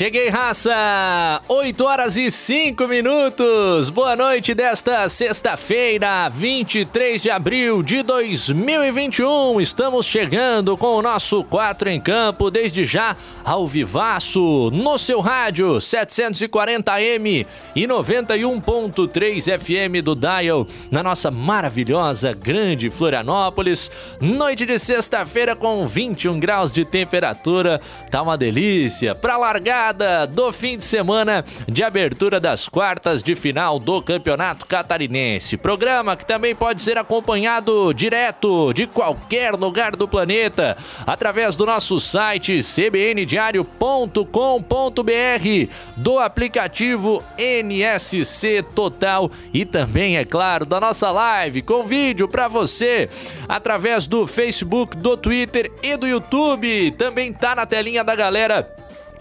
Cheguei, raça! 8 horas e 5 minutos. Boa noite desta sexta-feira, 23 de abril de 2021. Estamos chegando com o nosso 4 em campo, desde já ao vivaço, no seu rádio 740M e 91.3 FM do Dial, na nossa maravilhosa grande Florianópolis. Noite de sexta-feira com 21 graus de temperatura. Tá uma delícia. Pra largar rodada do fim de semana de abertura das quartas de final do Campeonato Catarinense. Programa que também pode ser acompanhado direto de qualquer lugar do planeta através do nosso site cbndiario.com.br, do aplicativo NSC Total e também, é claro, da nossa live com vídeo para você através do Facebook, do Twitter e do YouTube. Também tá na telinha da galera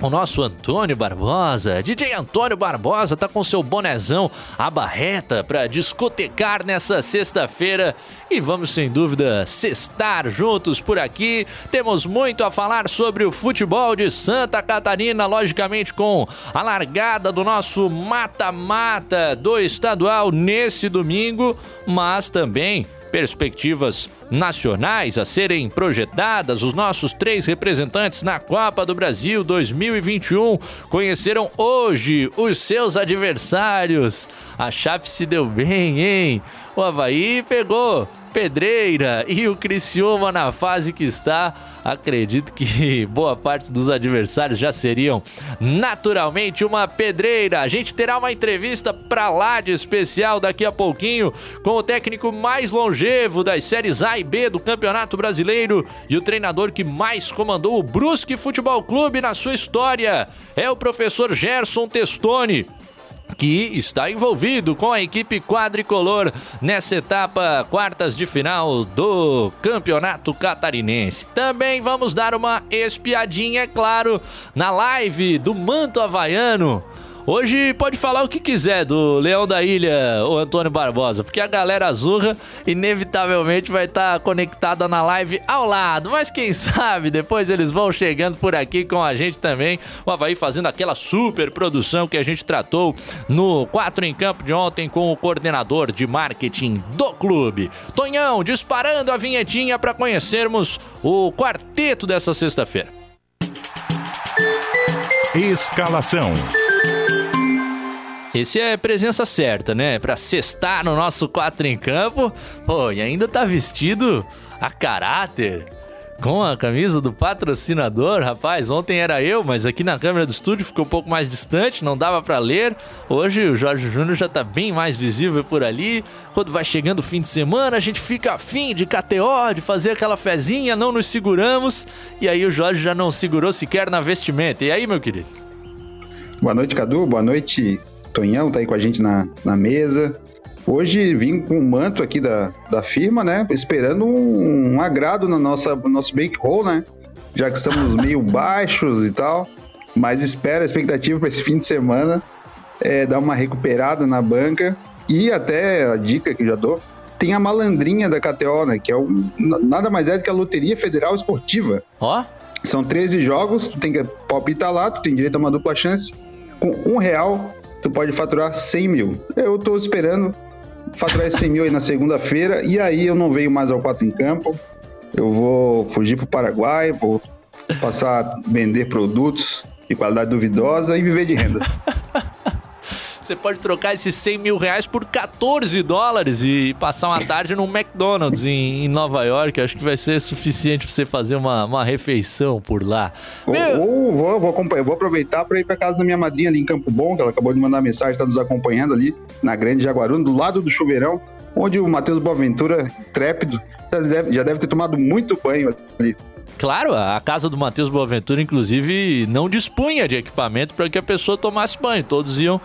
o nosso Antônio Barbosa, DJ Antônio Barbosa, tá com seu bonezão, a barreta para discotecar nessa sexta-feira e vamos sem dúvida sextar juntos por aqui. Temos muito a falar sobre o futebol de Santa Catarina, logicamente com a largada do nosso mata-mata do estadual nesse domingo, mas também perspectivas nacionais a serem projetadas, os nossos três representantes na Copa do Brasil 2021 conheceram hoje os seus adversários. A Chape se deu bem, hein? O Havaí pegou pedreira e o Criciúma na fase que está, acredito que boa parte dos adversários já seriam naturalmente uma pedreira. A gente terá uma entrevista pra lá de especial daqui a pouquinho com o técnico mais longevo das séries A e B do Campeonato Brasileiro e o treinador que mais comandou o Brusque Futebol Clube na sua história. É o professor Gerson Testoni que está envolvido com a equipe quadricolor nessa etapa quartas de final do Campeonato Catarinense. Também vamos dar uma espiadinha, é claro, na live do Manto Havaiano Hoje pode falar o que quiser do Leão da Ilha, o Antônio Barbosa, porque a galera azurra inevitavelmente vai estar tá conectada na live ao lado. Mas quem sabe depois eles vão chegando por aqui com a gente também. O Havaí fazendo aquela super produção que a gente tratou no 4 em campo de ontem com o coordenador de marketing do clube. Tonhão, disparando a vinhetinha para conhecermos o quarteto dessa sexta-feira. Escalação. Esse é presença certa, né? Pra cestar no nosso 4 em campo. Pô, e ainda tá vestido a caráter. Com a camisa do patrocinador, rapaz, ontem era eu, mas aqui na câmera do estúdio ficou um pouco mais distante, não dava para ler. Hoje o Jorge Júnior já tá bem mais visível por ali. Quando vai chegando o fim de semana, a gente fica afim de KTO, de fazer aquela fezinha, não nos seguramos. E aí o Jorge já não segurou sequer na vestimenta. E aí, meu querido? Boa noite, Cadu. Boa noite, Tonhão tá aí com a gente na, na mesa. Hoje vim com o manto aqui da, da firma, né? Esperando um, um agrado na nossa, no nosso bankroll, né? Já que estamos meio baixos e tal. Mas espera a expectativa para esse fim de semana é dar uma recuperada na banca. E até a dica que eu já dou, tem a malandrinha da KTO, né? Que é um, nada mais é do que a Loteria Federal Esportiva. Ó. Oh. São 13 jogos, tu tem que palpitar lá, tu tem direito a uma dupla chance. Com um real, tu pode faturar 100 mil. Eu tô esperando faturar esses 100 mil aí na segunda-feira e aí eu não venho mais ao 4 em campo. Eu vou fugir pro Paraguai, vou passar a vender produtos de qualidade duvidosa e viver de renda. Você pode trocar esses 100 mil reais por 14 dólares e passar uma tarde num McDonald's em, em Nova York. Acho que vai ser suficiente para você fazer uma, uma refeição por lá. Ou, Meu... ou vou, vou, vou, aproveitar para ir para casa da minha madrinha ali em Campo Bom, que ela acabou de mandar mensagem, está nos acompanhando ali na Grande Jaguaruna, do lado do chuveirão, onde o Matheus Boaventura, trépido, já deve, já deve ter tomado muito banho ali. claro, a casa do Matheus Boaventura, inclusive, não dispunha de equipamento para que a pessoa tomasse banho. Todos iam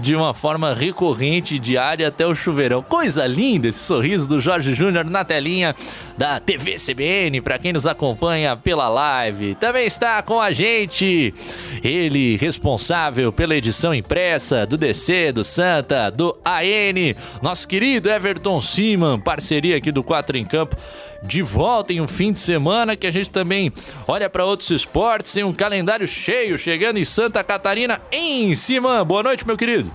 de uma forma recorrente, diária até o chuveirão. Coisa linda esse sorriso do Jorge Júnior na telinha da TV CBN, para quem nos acompanha pela live. Também está com a gente ele, responsável pela edição impressa do DC, do Santa, do AN, nosso querido Everton Siman, parceria aqui do 4 em Campo de volta em um fim de semana que a gente também olha para outros esportes, tem um calendário cheio chegando em Santa Catarina em cima. Boa noite, meu querido.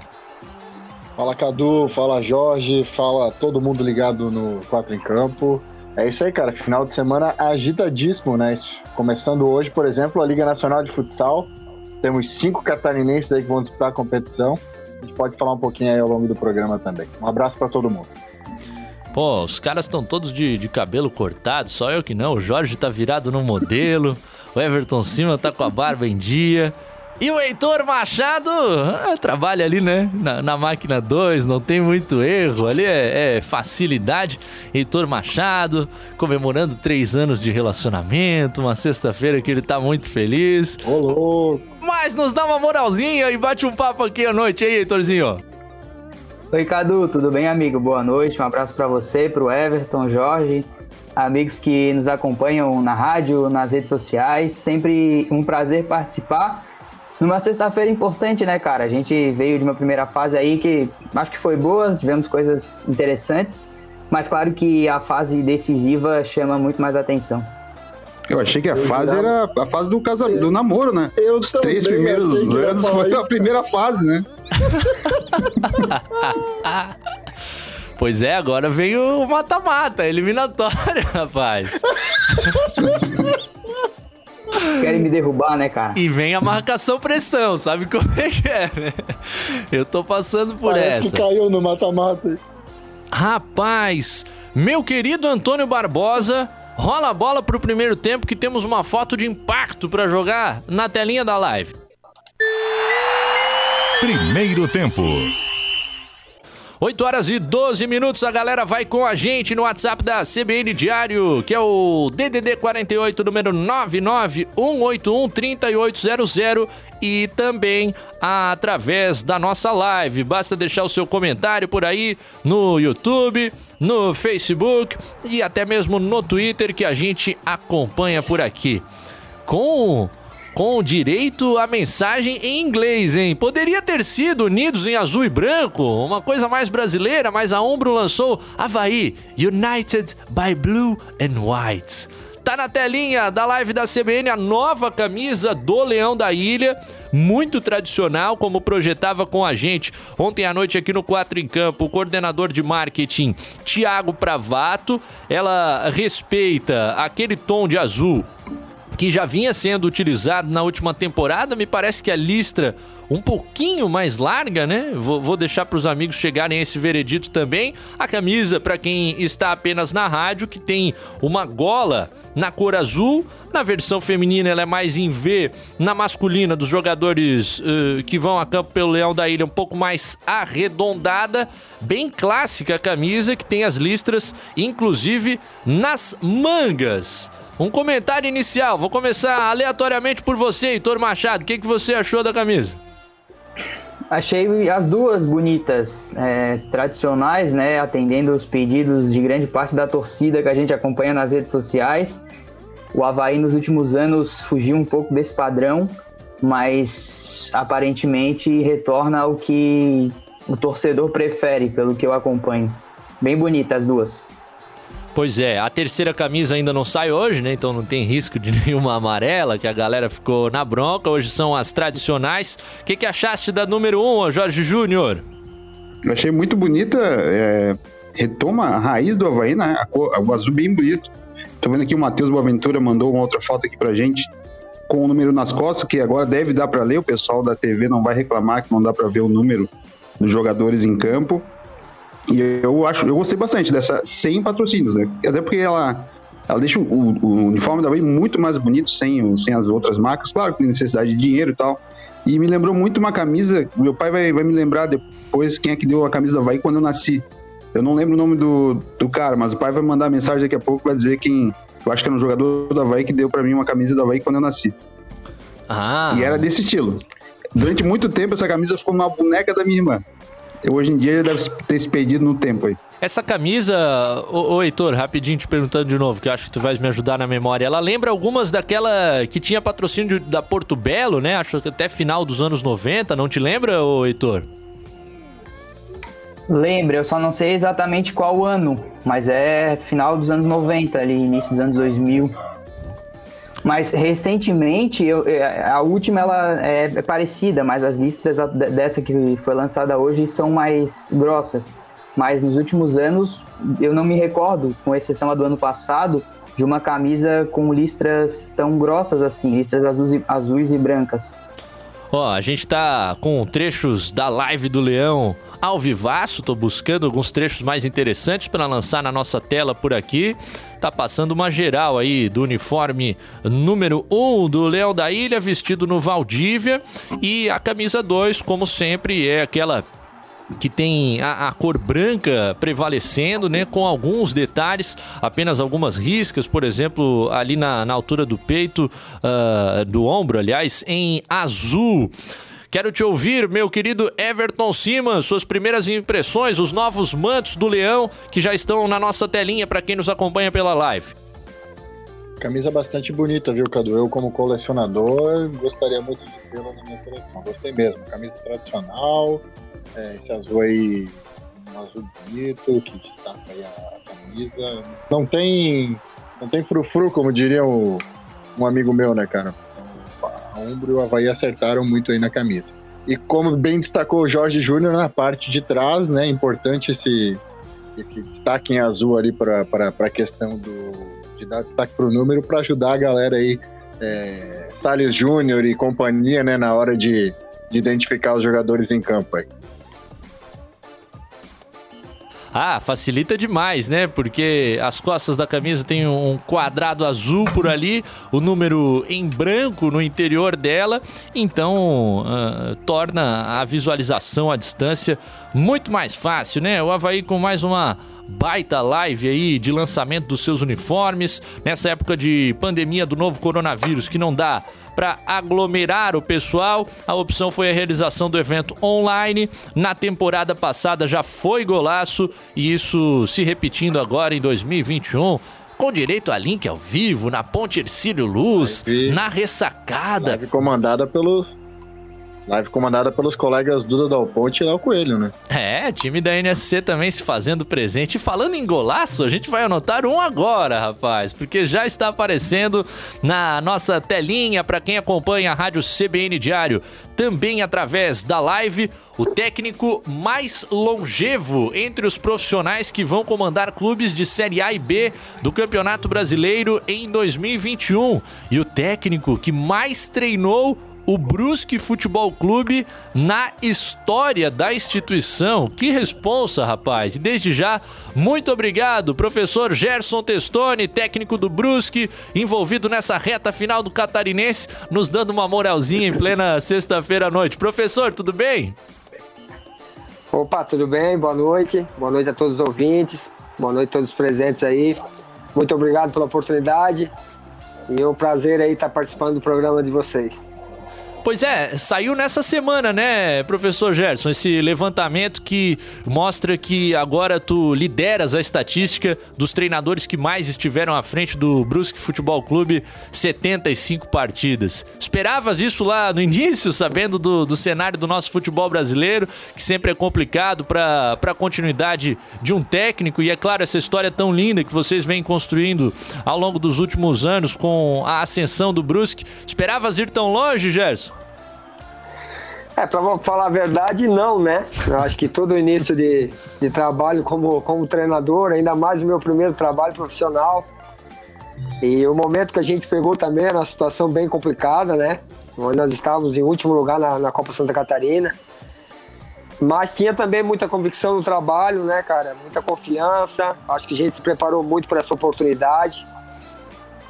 Fala Cadu, fala Jorge, fala todo mundo ligado no 4 em Campo. É isso aí, cara. Final de semana agitadíssimo, né? Começando hoje, por exemplo, a Liga Nacional de Futsal. Temos cinco catarinenses aí que vão disputar a competição. A gente pode falar um pouquinho aí ao longo do programa também. Um abraço para todo mundo. Pô, os caras estão todos de, de cabelo cortado, só eu que não. O Jorge tá virado no modelo, o Everton Cima tá com a barba em dia. E o Heitor Machado ah, trabalha ali, né? Na, na máquina 2, não tem muito erro. Ali é, é, facilidade. Heitor Machado comemorando três anos de relacionamento. Uma sexta-feira que ele tá muito feliz. Ô, louco! Mas nos dá uma moralzinha e bate um papo aqui à noite, aí, Heitorzinho? Oi, Cadu, tudo bem, amigo? Boa noite, um abraço para você, para o Everton, Jorge, amigos que nos acompanham na rádio, nas redes sociais. Sempre um prazer participar. Numa sexta-feira importante, né, cara? A gente veio de uma primeira fase aí que acho que foi boa, tivemos coisas interessantes, mas claro que a fase decisiva chama muito mais atenção. Eu achei que a eu fase era a fase do casamento, do namoro, né? Eu Os três primeiros anos foi a primeira fase, né? pois é, agora vem o mata-mata, eliminatória, rapaz. Querem me derrubar, né, cara? E vem a marcação pressão, sabe como é que é, né? Eu tô passando por Parece essa. que caiu no mata-mata. Rapaz, meu querido Antônio Barbosa, rola a bola pro primeiro tempo que temos uma foto de impacto para jogar na telinha da live. Primeiro tempo. 8 horas e 12 minutos, a galera vai com a gente no WhatsApp da CBN Diário, que é o DDD 48, número 991813800 e também através da nossa live. Basta deixar o seu comentário por aí no YouTube, no Facebook e até mesmo no Twitter que a gente acompanha por aqui. Com com direito à mensagem em inglês, hein? Poderia ter sido Unidos em Azul e Branco, uma coisa mais brasileira, mas a Umbro lançou Havaí, United by Blue and White. Tá na telinha da live da CBN a nova camisa do Leão da Ilha, muito tradicional, como projetava com a gente ontem à noite aqui no 4 em Campo, o coordenador de marketing Tiago Pravato. Ela respeita aquele tom de azul que já vinha sendo utilizado na última temporada. Me parece que a listra um pouquinho mais larga, né? Vou, vou deixar para os amigos chegarem a esse veredito também. A camisa, para quem está apenas na rádio, que tem uma gola na cor azul. Na versão feminina, ela é mais em V. Na masculina, dos jogadores uh, que vão a campo pelo Leão da Ilha, um pouco mais arredondada. Bem clássica a camisa, que tem as listras, inclusive nas mangas. Um comentário inicial, vou começar aleatoriamente por você, Heitor Machado. O que, que você achou da camisa? Achei as duas bonitas, é, tradicionais, né? Atendendo os pedidos de grande parte da torcida que a gente acompanha nas redes sociais. O Havaí nos últimos anos fugiu um pouco desse padrão, mas aparentemente retorna ao que o torcedor prefere, pelo que eu acompanho. Bem bonitas as duas. Pois é, a terceira camisa ainda não sai hoje, né? Então não tem risco de nenhuma amarela, que a galera ficou na bronca. Hoje são as tradicionais. O que, que achaste da número 1, um, Jorge Júnior? Eu achei muito bonita. É, retoma a raiz do Havaí, né? Cor, o azul bem bonito. Tô vendo aqui o Matheus Boaventura mandou uma outra foto aqui pra gente com o número nas costas, que agora deve dar para ler. O pessoal da TV não vai reclamar que não dá para ver o número dos jogadores em campo. E eu acho, eu gostei bastante dessa sem patrocínios, né? Até porque ela, ela deixa o, o uniforme da Wii muito mais bonito sem, sem as outras marcas, claro, com necessidade de dinheiro e tal. E me lembrou muito uma camisa, meu pai vai, vai me lembrar depois quem é que deu a camisa da Havaí quando eu nasci. Eu não lembro o nome do, do cara, mas o pai vai mandar mensagem daqui a pouco, vai dizer quem. Eu acho que era um jogador do Havaí que deu para mim uma camisa do Havaí quando eu nasci. Ah. E era desse estilo. Durante muito tempo essa camisa ficou numa boneca da minha irmã. Hoje em dia deve ter se perdido no tempo aí. Essa camisa, ô, ô Heitor, rapidinho te perguntando de novo, que eu acho que tu vais me ajudar na memória. Ela lembra algumas daquela que tinha patrocínio da Porto Belo, né? Acho que até final dos anos 90, não te lembra, ô Heitor? Lembra, eu só não sei exatamente qual ano, mas é final dos anos 90, ali, início dos anos 2000. Mas recentemente, eu, é, a última ela é, parecida, mas as listras dessa que foi lançada hoje são mais grossas. Mas nos últimos anos, eu não me recordo, com exceção do ano passado, de uma camisa com listras tão grossas assim, listras azuis e, azuis e brancas. Ó, a gente tá com trechos da live do Leão ao vivaço, tô buscando alguns trechos mais interessantes para lançar na nossa tela por aqui. Tá passando uma geral aí do uniforme número 1 um do Leão da Ilha, vestido no Valdívia, e a camisa 2, como sempre, é aquela que tem a, a, cor branca prevalecendo, né? Com alguns detalhes, apenas algumas riscas, por exemplo, ali na, na altura do peito, uh, do ombro, aliás, em azul. Quero te ouvir, meu querido Everton Simas, suas primeiras impressões, os novos mantos do Leão que já estão na nossa telinha para quem nos acompanha pela live. Camisa bastante bonita, viu, Cadu? Eu, como colecionador, gostaria muito de tê-la na minha coleção. Gostei mesmo. Camisa tradicional, é, esse azul aí, um azul bonito, que destaca aí a camisa. Não tem, não tem frufru, como diria um, um amigo meu, né, cara? A Umbro e o Havaí acertaram muito aí na camisa. E como bem destacou o Jorge Júnior na parte de trás, né? Importante esse, esse destaque em azul ali para a questão do, de dar destaque para o número para ajudar a galera aí, é, Thales Júnior e companhia, né? Na hora de, de identificar os jogadores em campo aí. Ah, facilita demais, né? Porque as costas da camisa tem um quadrado azul por ali, o número em branco no interior dela, então uh, torna a visualização à distância muito mais fácil, né? O Havaí com mais uma baita live aí de lançamento dos seus uniformes nessa época de pandemia do novo coronavírus que não dá para aglomerar o pessoal. A opção foi a realização do evento online. Na temporada passada já foi golaço e isso se repetindo agora em 2021 com direito a link ao vivo, na Ponte Ercílio Luz, na ressacada. Live comandada pelos Live comandada pelos colegas Duda Dal Ponte e Léo Coelho, né? É, time da NSC também se fazendo presente. E falando em golaço, a gente vai anotar um agora, rapaz, porque já está aparecendo na nossa telinha para quem acompanha a Rádio CBN Diário, também através da live, o técnico mais longevo entre os profissionais que vão comandar clubes de Série A e B do Campeonato Brasileiro em 2021 e o técnico que mais treinou o Brusque Futebol Clube na história da instituição. Que responsa, rapaz! E desde já, muito obrigado, professor Gerson Testoni, técnico do Brusque, envolvido nessa reta final do Catarinense, nos dando uma moralzinha em plena sexta-feira à noite. Professor, tudo bem? Opa, tudo bem? Boa noite. Boa noite a todos os ouvintes. Boa noite a todos os presentes aí. Muito obrigado pela oportunidade. E é um prazer aí estar participando do programa de vocês. Pois é, saiu nessa semana, né, professor Gerson, esse levantamento que mostra que agora tu lideras a estatística dos treinadores que mais estiveram à frente do Brusque Futebol Clube, 75 partidas. Esperavas isso lá no início, sabendo do, do cenário do nosso futebol brasileiro, que sempre é complicado para a continuidade de um técnico, e é claro, essa história tão linda que vocês vêm construindo ao longo dos últimos anos com a ascensão do Brusque. Esperavas ir tão longe, Gerson? É, para falar a verdade, não, né? Eu acho que todo início de, de trabalho como, como treinador, ainda mais o meu primeiro trabalho profissional, e o momento que a gente pegou também era uma situação bem complicada, né? Nós estávamos em último lugar na, na Copa Santa Catarina. Mas tinha também muita convicção no trabalho, né, cara? Muita confiança. Acho que a gente se preparou muito para essa oportunidade.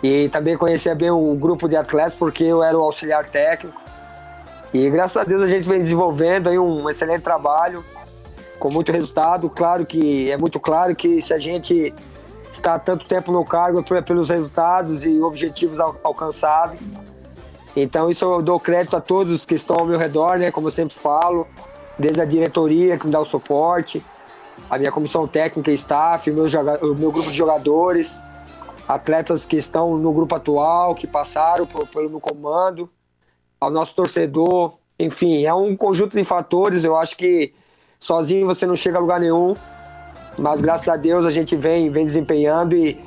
E também conhecia bem um grupo de atletas, porque eu era o auxiliar técnico. E graças a Deus a gente vem desenvolvendo aí um excelente trabalho. com muito resultado. Claro que é muito claro que se a gente está tanto tempo no cargo é pelos resultados e objetivos alcançados. Então isso eu dou crédito a todos que estão ao meu redor, né? Como eu sempre falo, desde a diretoria que me dá o suporte, a minha comissão técnica e staff, o meu, meu grupo de jogadores, atletas que estão no grupo atual, que passaram por, pelo meu comando, ao nosso torcedor, enfim, é um conjunto de fatores. Eu acho que sozinho você não chega a lugar nenhum. Mas graças a Deus a gente vem, vem desempenhando e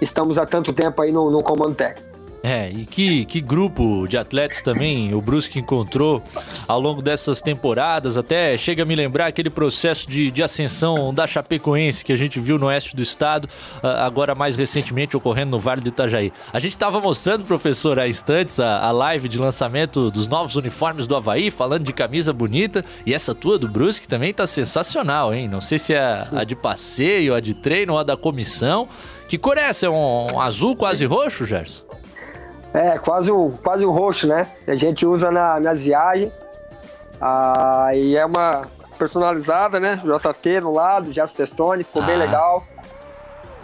estamos há tanto tempo aí no, no comando técnico. É, e que, que grupo de atletas também o Brusque encontrou ao longo dessas temporadas, até chega a me lembrar aquele processo de, de ascensão da Chapecoense que a gente viu no oeste do estado, ah, agora mais recentemente ocorrendo no Vale do Itajaí. A gente estava mostrando, professor, há instantes a, a live de lançamento dos novos uniformes do Havaí, falando de camisa bonita, e essa tua do Brusque também tá sensacional, hein? Não sei se é a de passeio, a de treino ou a da comissão. Que cor é essa? É um, um azul quase roxo, Gerson? É, quase um, quase um roxo, né? A gente usa na, nas viagens. Ah, e é uma personalizada, né? JT no lado, Gerson Testone, ficou ah. bem legal.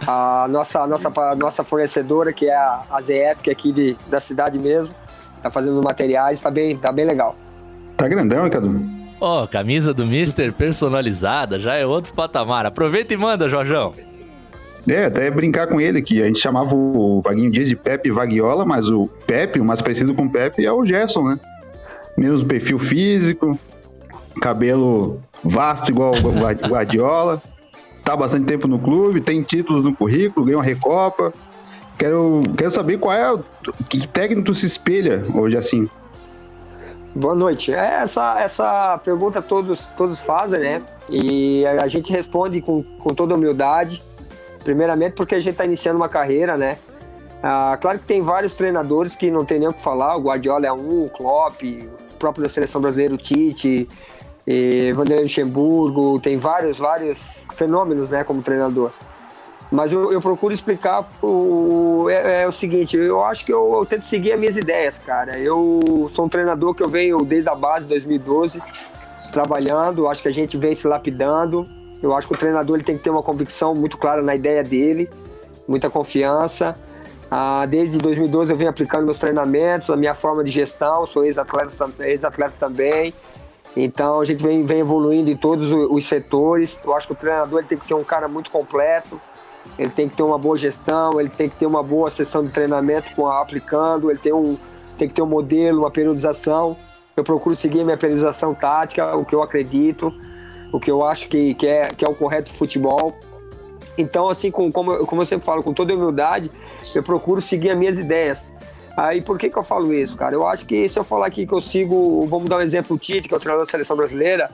A nossa, nossa, nossa fornecedora, que é a, a ZF, que é aqui de, da cidade mesmo, tá fazendo materiais, tá bem, tá bem legal. Tá grandão, Cadu? Ó, oh, camisa do Mister personalizada, já é outro patamar. Aproveita e manda, Jorjão. É, até brincar com ele que a gente chamava o Vaguinho Dias de Pepe Vaguiola, mas o Pepe, o mais parecido com o Pepe, é o Gerson, né? Mesmo perfil físico, cabelo vasto igual o Guardiola, tá bastante tempo no clube, tem títulos no currículo, ganhou uma Recopa. Quero, quero saber qual é, que técnico se espelha hoje assim. Boa noite. É, essa, essa pergunta todos, todos fazem, né? E a gente responde com, com toda humildade. Primeiramente porque a gente está iniciando uma carreira, né? Ah, claro que tem vários treinadores que não tem nem o que falar. O Guardiola é um, o Klopp, o próprio da seleção brasileira, o Tite, e Vanderlei Luxemburgo, tem vários, vários fenômenos, né, como treinador. Mas eu, eu procuro explicar o, é, é, o seguinte, eu acho que eu, eu, tento seguir as minhas ideias, cara. Eu sou um treinador que eu venho desde a base, 2012, trabalhando, acho que a gente vem se lapidando. Eu acho que o treinador ele tem que ter uma convicção muito clara na ideia dele, muita confiança. Ah, desde 2012 eu venho aplicando meus treinamentos, a minha forma de gestão, sou ex-atleta ex também. Então a gente vem, vem evoluindo em todos os setores. Eu acho que o treinador ele tem que ser um cara muito completo, ele tem que ter uma boa gestão, ele tem que ter uma boa sessão de treinamento com a, aplicando, ele tem, um, tem que ter um modelo, uma periodização. Eu procuro seguir minha periodização tática, o que eu acredito o que eu acho que, que, é, que é o correto futebol. Então, assim, com, como, como eu sempre falo, com toda humildade, eu procuro seguir as minhas ideias. Aí, por que, que eu falo isso, cara? Eu acho que se eu falar aqui que eu sigo, vamos dar um exemplo, o Tite, que é o treinador da seleção brasileira,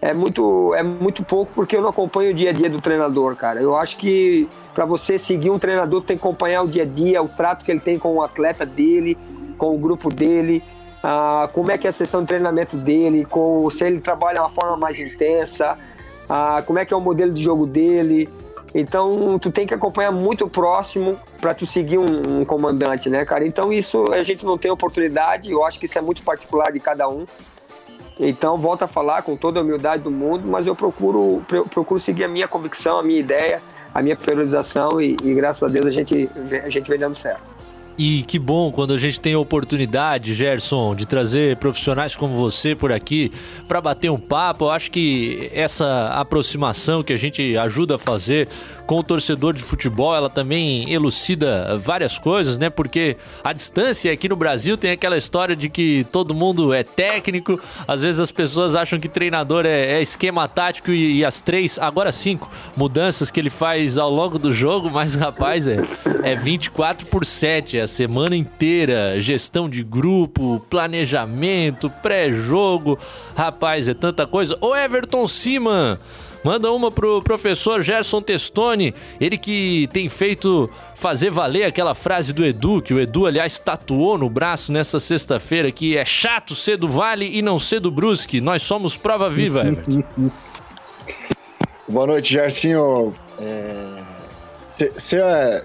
é muito, é muito pouco porque eu não acompanho o dia a dia do treinador, cara. Eu acho que para você seguir um treinador, tem que acompanhar o dia a dia, o trato que ele tem com o atleta dele, com o grupo dele, ah, como é que é a sessão de treinamento dele, com, se ele trabalha de uma forma mais intensa, ah, como é que é o modelo de jogo dele. Então, tu tem que acompanhar muito próximo para tu seguir um, um, comandante, né, cara? Então, isso a gente não tem oportunidade, eu acho que isso é muito particular de cada um. Então, volto a falar com toda a humildade do mundo, mas eu procuro, procuro seguir a minha convicção, a minha ideia, a minha priorização e, e graças a Deus a gente, a gente vem dando certo. E que bom quando a gente tem a oportunidade, Gerson, de trazer profissionais como você por aqui para bater um papo. Eu acho que essa aproximação que a gente ajuda a fazer com o torcedor de futebol, ela também elucida várias coisas, né? Porque a distância aqui no Brasil tem aquela história de que todo mundo é técnico, às vezes as pessoas acham que treinador é, é esquema tático e, e, as três, agora cinco mudanças que ele faz ao longo do jogo, mas rapaz, é, é 24 por 7, é a semana inteira, gestão de grupo, planejamento, pré-jogo, rapaz, é tanta coisa. Ô Everton Siman! Manda uma pro professor Gerson Testoni, ele que tem feito fazer valer aquela frase do Edu, que o Edu, aliás, tatuou no braço nessa sexta-feira, que é chato ser do Vale e não ser do Brusque. Nós somos prova viva, Everton. Boa noite, Gersinho. Você é,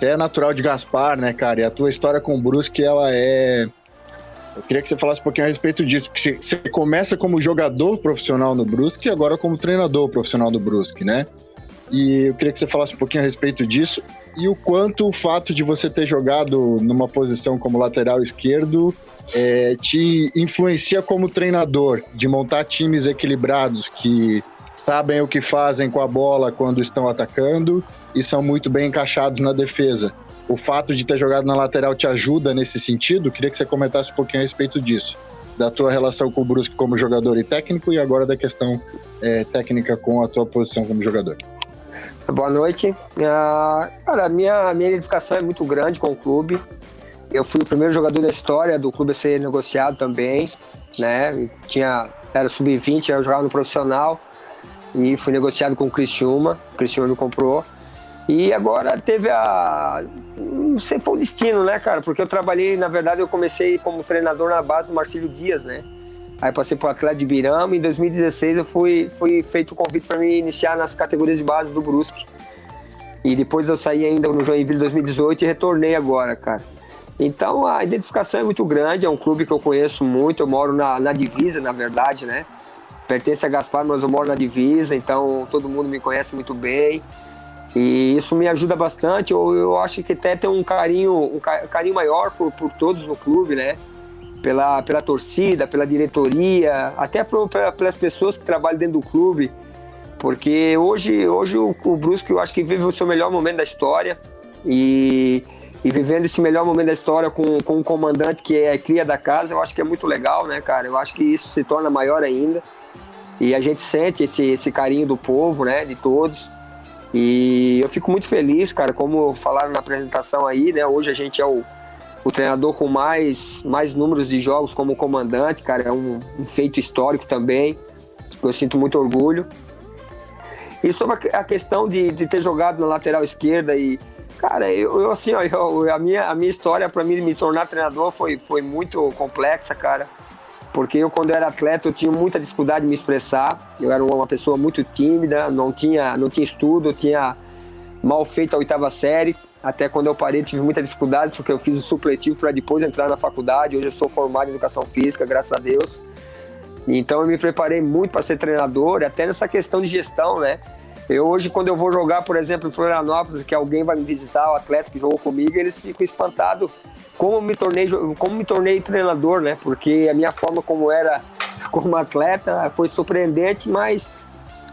é natural de Gaspar, né, cara? E a tua história com o Brusque, ela é Eu queria que você falasse um pouquinho a respeito disso, porque você começa como jogador profissional no Brusque e agora como treinador profissional do Brusque, né? E eu queria que você falasse um pouquinho a respeito disso e o quanto o fato de você ter jogado numa posição como lateral esquerdo é, te influencia como treinador, de montar times equilibrados que sabem o que fazem com a bola quando estão atacando e são muito bem encaixados na defesa. O fato de ter jogado na lateral te ajuda nesse sentido? Queria que você comentasse um pouquinho a respeito disso. Da tua relação com o Brusque como jogador e técnico e agora da questão é, técnica com a tua posição como jogador. Boa noite. Uh, cara, a minha, minha identificação é muito grande com o clube. Eu fui o primeiro jogador da história do clube a ser negociado também, né? tinha, era sub-20, eu jogava no profissional e fui negociado com o Criciúma. O Criciúma me comprou. E agora teve a. Não sei, foi o destino, né, cara? Porque eu trabalhei, na verdade, eu comecei como treinador na base do Marcílio Dias, né? Aí passei para o Atlético de Birama. Em 2016 eu fui, fui feito o convite para me iniciar nas categorias de base do Brusque. E depois eu saí ainda no Joinville 2018 e retornei agora, cara. Então a identificação é muito grande, é um clube que eu conheço muito, eu moro na, na divisa, na verdade, né? Pertence a Gaspar, mas eu moro na divisa, então todo mundo me conhece muito bem. E isso me ajuda bastante. Eu, eu acho que até tem um carinho, um carinho maior por, por todos no clube, né? pela, pela torcida, pela diretoria, até por, pelas pessoas que trabalham dentro do clube. Porque hoje, hoje o, o Brusque eu acho que vive o seu melhor momento da história e, e vivendo esse melhor momento da história com, com um comandante que é cria da casa, eu acho que é muito legal, né, cara? Eu acho que isso se torna maior ainda. E a gente sente esse, esse carinho do povo, né, de todos. E eu fico muito feliz, cara, como falaram na apresentação aí, né? Hoje a gente é o, o treinador com mais, mais números de jogos como comandante, cara, é um, um feito histórico também. Eu sinto muito orgulho. E sobre a questão de, de ter jogado na lateral esquerda e Cara, eu, eu assim, ó, eu, a, minha, a minha história para mim me tornar treinador foi, foi muito complexa, cara. Porque eu, quando eu era atleta, eu tinha muita dificuldade de me expressar. Eu era uma pessoa muito tímida, não tinha, não tinha estudo, eu tinha mal feito a oitava série. Até quando eu parei, tive muita dificuldade, porque eu fiz o supletivo para depois entrar na faculdade. Hoje eu sou formado em educação física, graças a Deus. Então eu me preparei muito para ser treinador, até nessa questão de gestão, né? Eu hoje, quando eu vou jogar, por exemplo, em Florianópolis, que alguém vai me visitar, o atleta que jogou comigo, eles ficam espantados como me tornei, como me tornei treinador, né? Porque a minha forma como era como atleta foi surpreendente, mas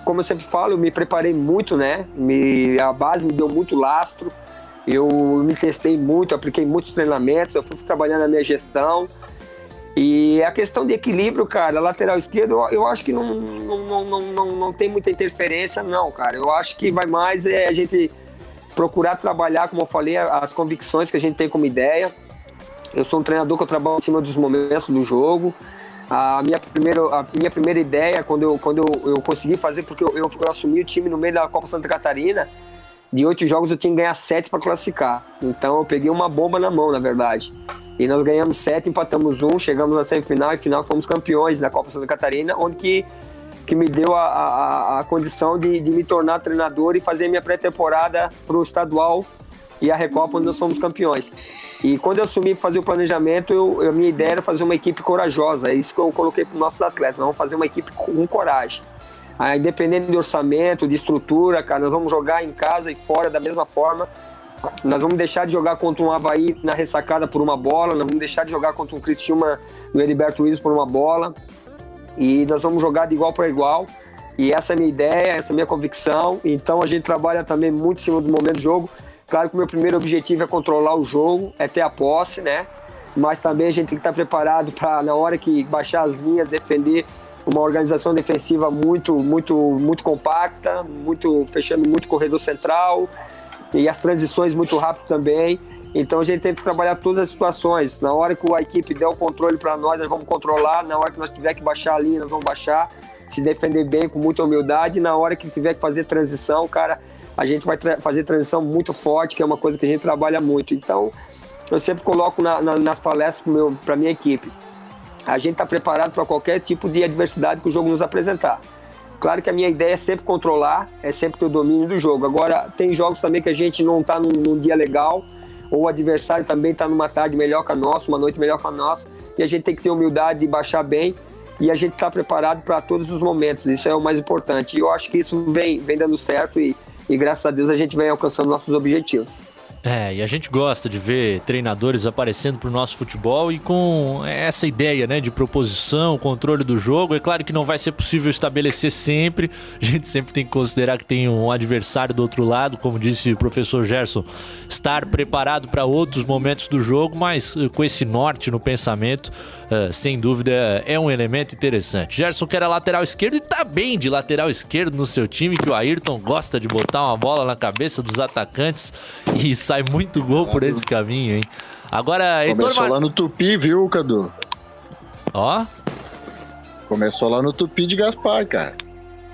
como eu sempre falo, eu me preparei muito, né? Me, a base me deu muito lastro. Eu me testei muito, apliquei muitos treinamentos, eu fui trabalhando na minha gestão. E a questão de equilíbrio, cara, lateral esquerdo, eu acho que não, não, não, não, não tem muita interferência, não, cara. Eu acho que vai mais é a gente procurar trabalhar, como eu falei, as convicções que a gente tem como ideia. Eu sou um treinador que eu trabalho em cima dos momentos do jogo. A minha primeira, a minha primeira ideia, quando eu, quando eu, eu consegui fazer, porque eu, eu, eu assumi o time no meio da Copa Santa Catarina, de oito jogos eu tinha que ganhar sete para classificar. Então eu peguei uma bomba na mão, na verdade. E nós ganhamos sete, empatamos um, chegamos na semifinal e final fomos campeões da Copa Santa Catarina, onde que, que me deu a, a, a condição de, de me tornar treinador e fazer minha pré-temporada para o estadual e a Recopa, onde nós somos campeões. E quando eu assumi fazer o planejamento, eu, a minha ideia era fazer uma equipe corajosa. É isso que eu coloquei para os nossos atletas. Nós vamos fazer uma equipe com coragem. Independente de orçamento, de estrutura, cara, nós vamos jogar em casa e fora da mesma forma. Nós vamos deixar de jogar contra um Havaí na ressacada por uma bola, nós vamos deixar de jogar contra um Criciúma no Heriberto Willis por uma bola. E nós vamos jogar de igual para igual. E essa é a minha ideia, essa é a minha convicção. Então a gente trabalha também muito em cima do momento do jogo. Claro que o meu primeiro objetivo é controlar o jogo, é ter a posse, né? Mas também a gente tem que estar preparado para, na hora que baixar as linhas, defender uma organização defensiva muito, muito, muito compacta, muito fechando muito corredor central e as transições muito rápido também. Então a gente tem que trabalhar todas as situações. Na hora que a equipe der o controle para nós, nós vamos controlar. Na hora que nós tiver que baixar a linha, nós vamos baixar, se defender bem com muita humildade. Na hora que tiver que fazer transição, cara, a gente vai tra fazer transição muito forte, que é uma coisa que a gente trabalha muito. Então eu sempre coloco na, na, nas palestras para minha equipe a gente está preparado para qualquer tipo de adversidade que o jogo nos apresentar. Claro que a minha ideia é sempre controlar, é sempre ter o domínio do jogo. Agora, tem jogos também que a gente não está num, num, dia legal, ou o adversário também está numa tarde melhor que a nossa, uma noite melhor que a nossa, e a gente tem que ter humildade de baixar bem e a gente está preparado para todos os momentos. Isso é o mais importante. E eu acho que isso vem, vem dando certo e, e graças a Deus a gente vem alcançando nossos objetivos. É, e a gente gosta de ver treinadores aparecendo pro nosso futebol e com essa ideia, né, de proposição, controle do jogo. É claro que não vai ser possível estabelecer sempre. A gente sempre tem que considerar que tem um adversário do outro lado, como disse o professor Gerson, estar preparado para outros momentos do jogo, mas eh, com esse norte no pensamento, uh, sem dúvida é um elemento interessante. Gerson que era lateral esquerdo e tá bem de lateral esquerdo no seu time, que o Ayrton gosta de botar uma bola na cabeça dos atacantes e muito gol por esse caminho, hein? Agora, Heitor Começou Mar... lá no Tupi, viu, Cadu? Ó. Começou lá no Tupi de Gaspar, cara.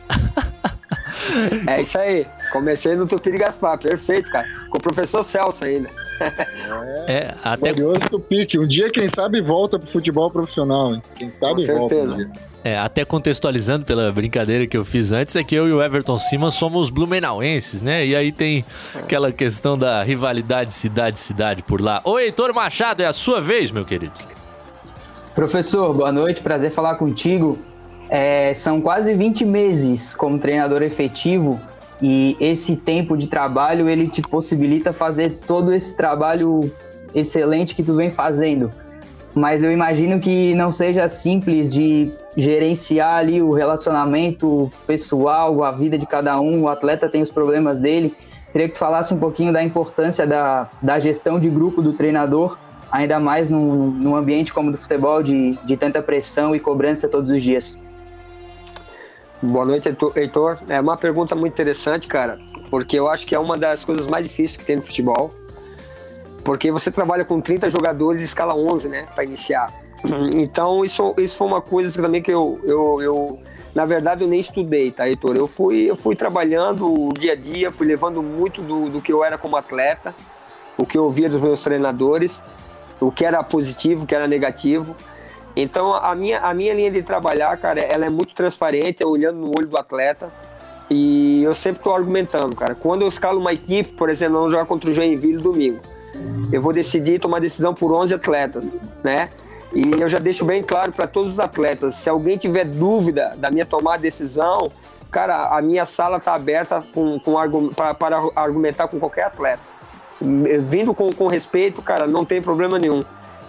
é isso aí. Comecei no Tupi de Gaspar, perfeito, cara. Com o professor Celso ainda. É, é até. Curioso Tupi, que um dia, quem sabe, volta pro futebol profissional, hein? Quem sabe, Com volta. Um dia. É, até contextualizando pela brincadeira que eu fiz antes, é que eu e o Everton Simas somos blumenauenses, né? E aí tem aquela questão da rivalidade cidade-cidade por lá. Oi, Heitor Machado, é a sua vez, meu querido. Professor, boa noite, prazer falar contigo. É, são quase 20 meses como treinador efetivo e esse tempo de trabalho ele te possibilita fazer todo esse trabalho excelente que tu vem fazendo mas eu imagino que não seja simples de gerenciar ali o relacionamento pessoal, a vida de cada um, o atleta tem os problemas dele. Queria que tu falasse um pouquinho da importância da, da gestão de grupo do treinador, ainda mais num, num ambiente como o do futebol, de, de tanta pressão e cobrança todos os dias. Boa noite, Heitor. É uma pergunta muito interessante, cara, porque eu acho que é uma das coisas mais difíceis que tem no futebol porque você trabalha com 30 jogadores escala 11, né, para iniciar. Então, isso, isso foi uma coisa também que eu, eu, eu, na verdade, eu nem estudei, tá, Heitor? Eu fui, eu fui trabalhando o dia a dia, fui levando muito do, do que eu era como atleta, o que eu ouvia dos meus treinadores, o que era positivo, o que era negativo. Então, a minha, a minha linha de trabalhar, cara, ela é muito transparente, é olhando no olho do atleta. E eu sempre estou argumentando, cara. Quando eu escalo uma equipe, por exemplo, não jogar contra o Joinville domingo eu vou decidir tomar decisão por 11 atletas, né? E eu já deixo bem claro para todos os atletas, se alguém tiver dúvida da minha tomada de decisão, cara, a minha sala está aberta com, com para, para argumentar com qualquer atleta. Vindo com, com respeito, cara, não tem problema nenhum.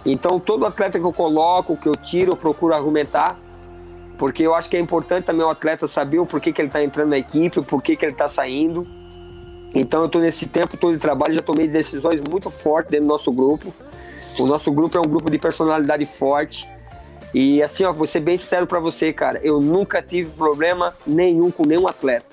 Então, todo atleta que eu coloco, que eu tiro, eu procuro argumentar, porque eu acho que é importante também o atleta saber o porquê que ele está entrando na equipe, o porquê que ele está saindo. Então eu estou nesse tempo todo de trabalho, já tomei decisões muito fortes dentro do nosso grupo. O nosso grupo é um grupo de personalidade forte. E assim, ó, vou ser bem sincero para você, cara, eu nunca tive problema nenhum com nenhum atleta.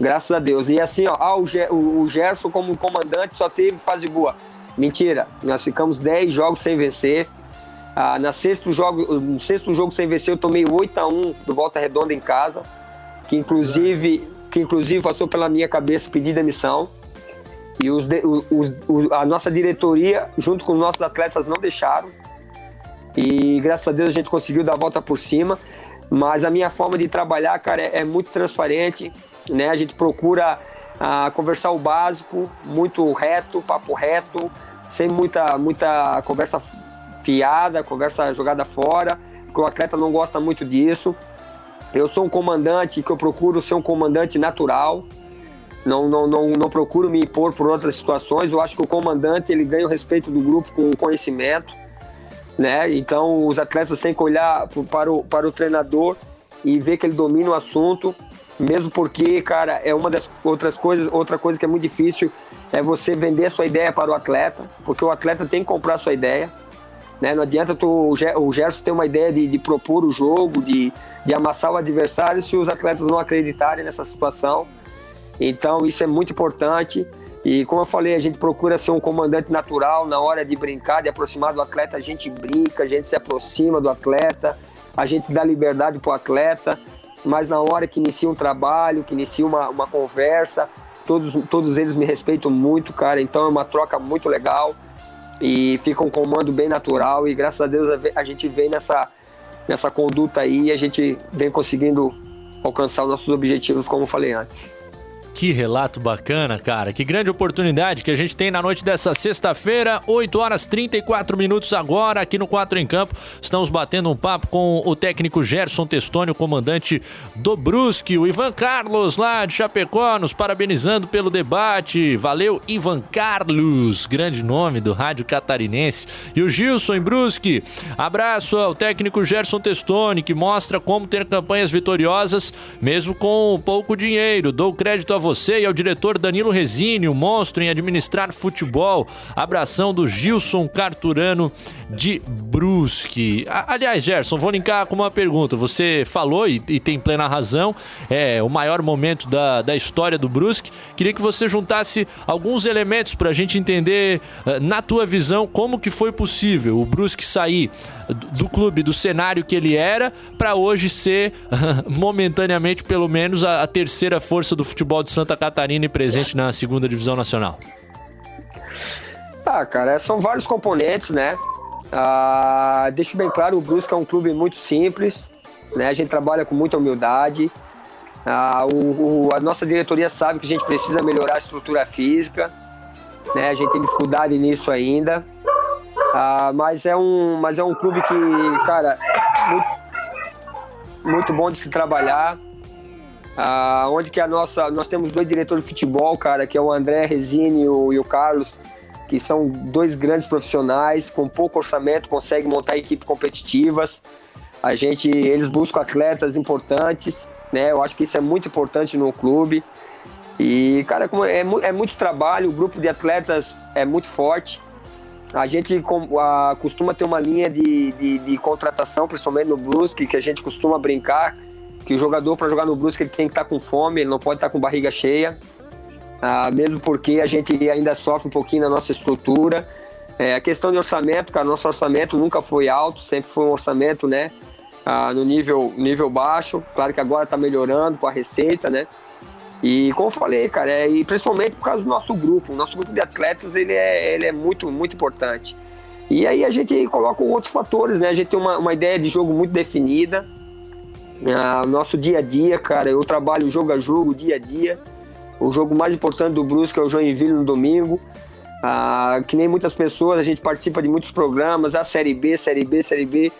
Graças a Deus. E assim, ó, ah, o, Gerson como comandante só teve fase boa. Mentira, nós ficamos 10 jogos sem vencer. Ah, na sexto jogo, no sexto jogo sem vencer, eu tomei 8 a 1 do Volta Redonda em casa. Que inclusive que inclusive passou pela minha cabeça pedir demissão. E os, os, os, a nossa diretoria, junto com os nossos atletas, não deixaram. E graças a Deus a gente conseguiu dar a volta por cima. Mas a minha forma de trabalhar, cara, é, é muito transparente. Né? A gente procura ah, conversar o básico, muito reto, papo reto, sem muita, muita conversa fiada, conversa jogada fora, porque o atleta não gosta muito disso. Eu sou um comandante que eu procuro ser um comandante natural. Não, não, não, não procuro me impor por outras situações. Eu acho que o comandante ele ganha o respeito do grupo com o conhecimento, né? Então os atletas têm que olhar para o, para o treinador e ver que ele domina o assunto, mesmo porque, cara, é uma das outras coisas, outra coisa que é muito difícil é você vender sua ideia para o atleta, porque o atleta tem que comprar sua ideia. Né? Não adianta tu, o Gerson ter uma ideia de, de propor o jogo, de, de amassar o adversário, se os atletas não acreditarem nessa situação. Então, isso é muito importante. E como eu falei, a gente procura ser um comandante natural na hora de brincar, de aproximar do atleta, a gente brinca, a gente se aproxima do atleta, a gente dá liberdade para o atleta, mas na hora que inicia um trabalho, que inicia uma, uma conversa, todos, todos eles me respeitam muito, cara, então é uma troca muito legal e fica um comando bem natural e graças a Deus a gente vem nessa, nessa conduta aí e a gente vem conseguindo alcançar os nossos objetivos, como eu falei antes. Que relato bacana, cara. Que grande oportunidade que a gente tem na noite dessa sexta-feira, 8 horas 34 minutos agora, aqui no 4 em Campo. Estamos batendo um papo com o técnico Gerson Testoni, o comandante do Brusque, o Ivan Carlos lá de Chapecó, nos parabenizando pelo debate. Valeu, Ivan Carlos, grande nome do rádio catarinense. E o Gilson em Brusque. Abraço ao técnico Gerson Testoni, que mostra como ter campanhas vitoriosas, mesmo com pouco dinheiro. Dou crédito a você e ao diretor Danilo Resini, o monstro em administrar futebol. Abração do Gilson Carturano de Brusque. Aliás, Gerson, vou linkar com uma pergunta. Você falou e, e tem plena razão, é o maior momento da, da história do Brusque. Queria que você juntasse alguns elementos para a gente entender, eh, na tua visão, como que foi possível o Brusque sair do clube, do cenário que ele era, para hoje ser, momentaneamente, pelo menos, a, a terceira força do futebol de Santa Catarina e presente na segunda divisão nacional. Ah, cara, são vários componentes, né? Ah, deixo bem claro, o Brusque é um clube muito simples, né? A gente trabalha com muita humildade. Ah, o, o, a nossa diretoria sabe que a gente precisa melhorar a estrutura física, né? A gente tem dificuldade nisso ainda. Ah, mas, é um, mas é um clube que, cara, muito, muito bom de se trabalhar. Ah, onde que a nossa. Nós temos dois diretores de futebol, cara, que é o André Resini e o, e o Carlos, que são dois grandes profissionais, com pouco orçamento, conseguem montar equipes competitivas. A gente, eles buscam atletas importantes, né? Eu acho que isso é muito importante no clube. E, cara, é, é muito trabalho, o grupo de atletas é muito forte. A gente costuma ter uma linha de, de, de contratação, principalmente no Brusque, que a gente costuma brincar que o jogador para jogar no Brusque ele tem que estar tá com fome, ele não pode estar tá com barriga cheia, ah, mesmo porque a gente ainda sofre um pouquinho na nossa estrutura. É, a questão de orçamento, cara, nosso orçamento nunca foi alto, sempre foi um orçamento, né, ah, no nível, nível baixo. Claro que agora está melhorando com a receita, né. E como eu falei, cara, é, e principalmente por causa do nosso grupo, o nosso grupo de atletas ele é, ele é muito, muito importante. E aí a gente coloca outros fatores, né? A gente tem uma, uma ideia de jogo muito definida, ah, nosso dia a dia, cara, eu trabalho jogo a jogo, dia a dia. O jogo mais importante do Brusque é o Joinville no domingo. Ah, que nem muitas pessoas, a gente participa de muitos programas, a Série B, Série B, Série B.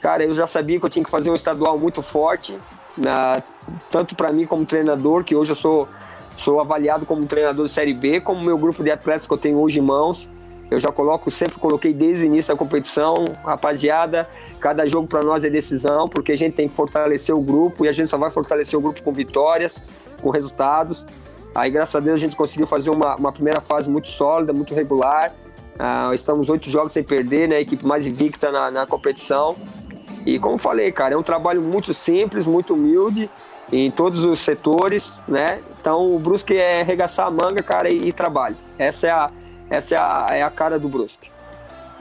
Cara, eu já sabia que eu tinha que fazer um estadual muito forte, na, tanto para mim como treinador, que hoje eu sou, sou avaliado como treinador de Série B, como meu grupo de atletas que eu tenho hoje em mãos. Eu já coloco, sempre coloquei desde o início da competição, rapaziada, cada jogo para nós é decisão, porque a gente tem que fortalecer o grupo e a gente só vai fortalecer o grupo com vitórias, com resultados. Aí, graças a Deus, a gente conseguiu fazer uma, uma primeira fase muito sólida, muito regular. Ah, estamos oito jogos sem perder, né? A equipe mais invicta na, na competição. E como falei, cara, é um trabalho muito simples, muito humilde em todos os setores, né? Então o Brusque é arregaçar a manga, cara, e, e trabalho. Essa é a, essa é a, é a cara do Brusque.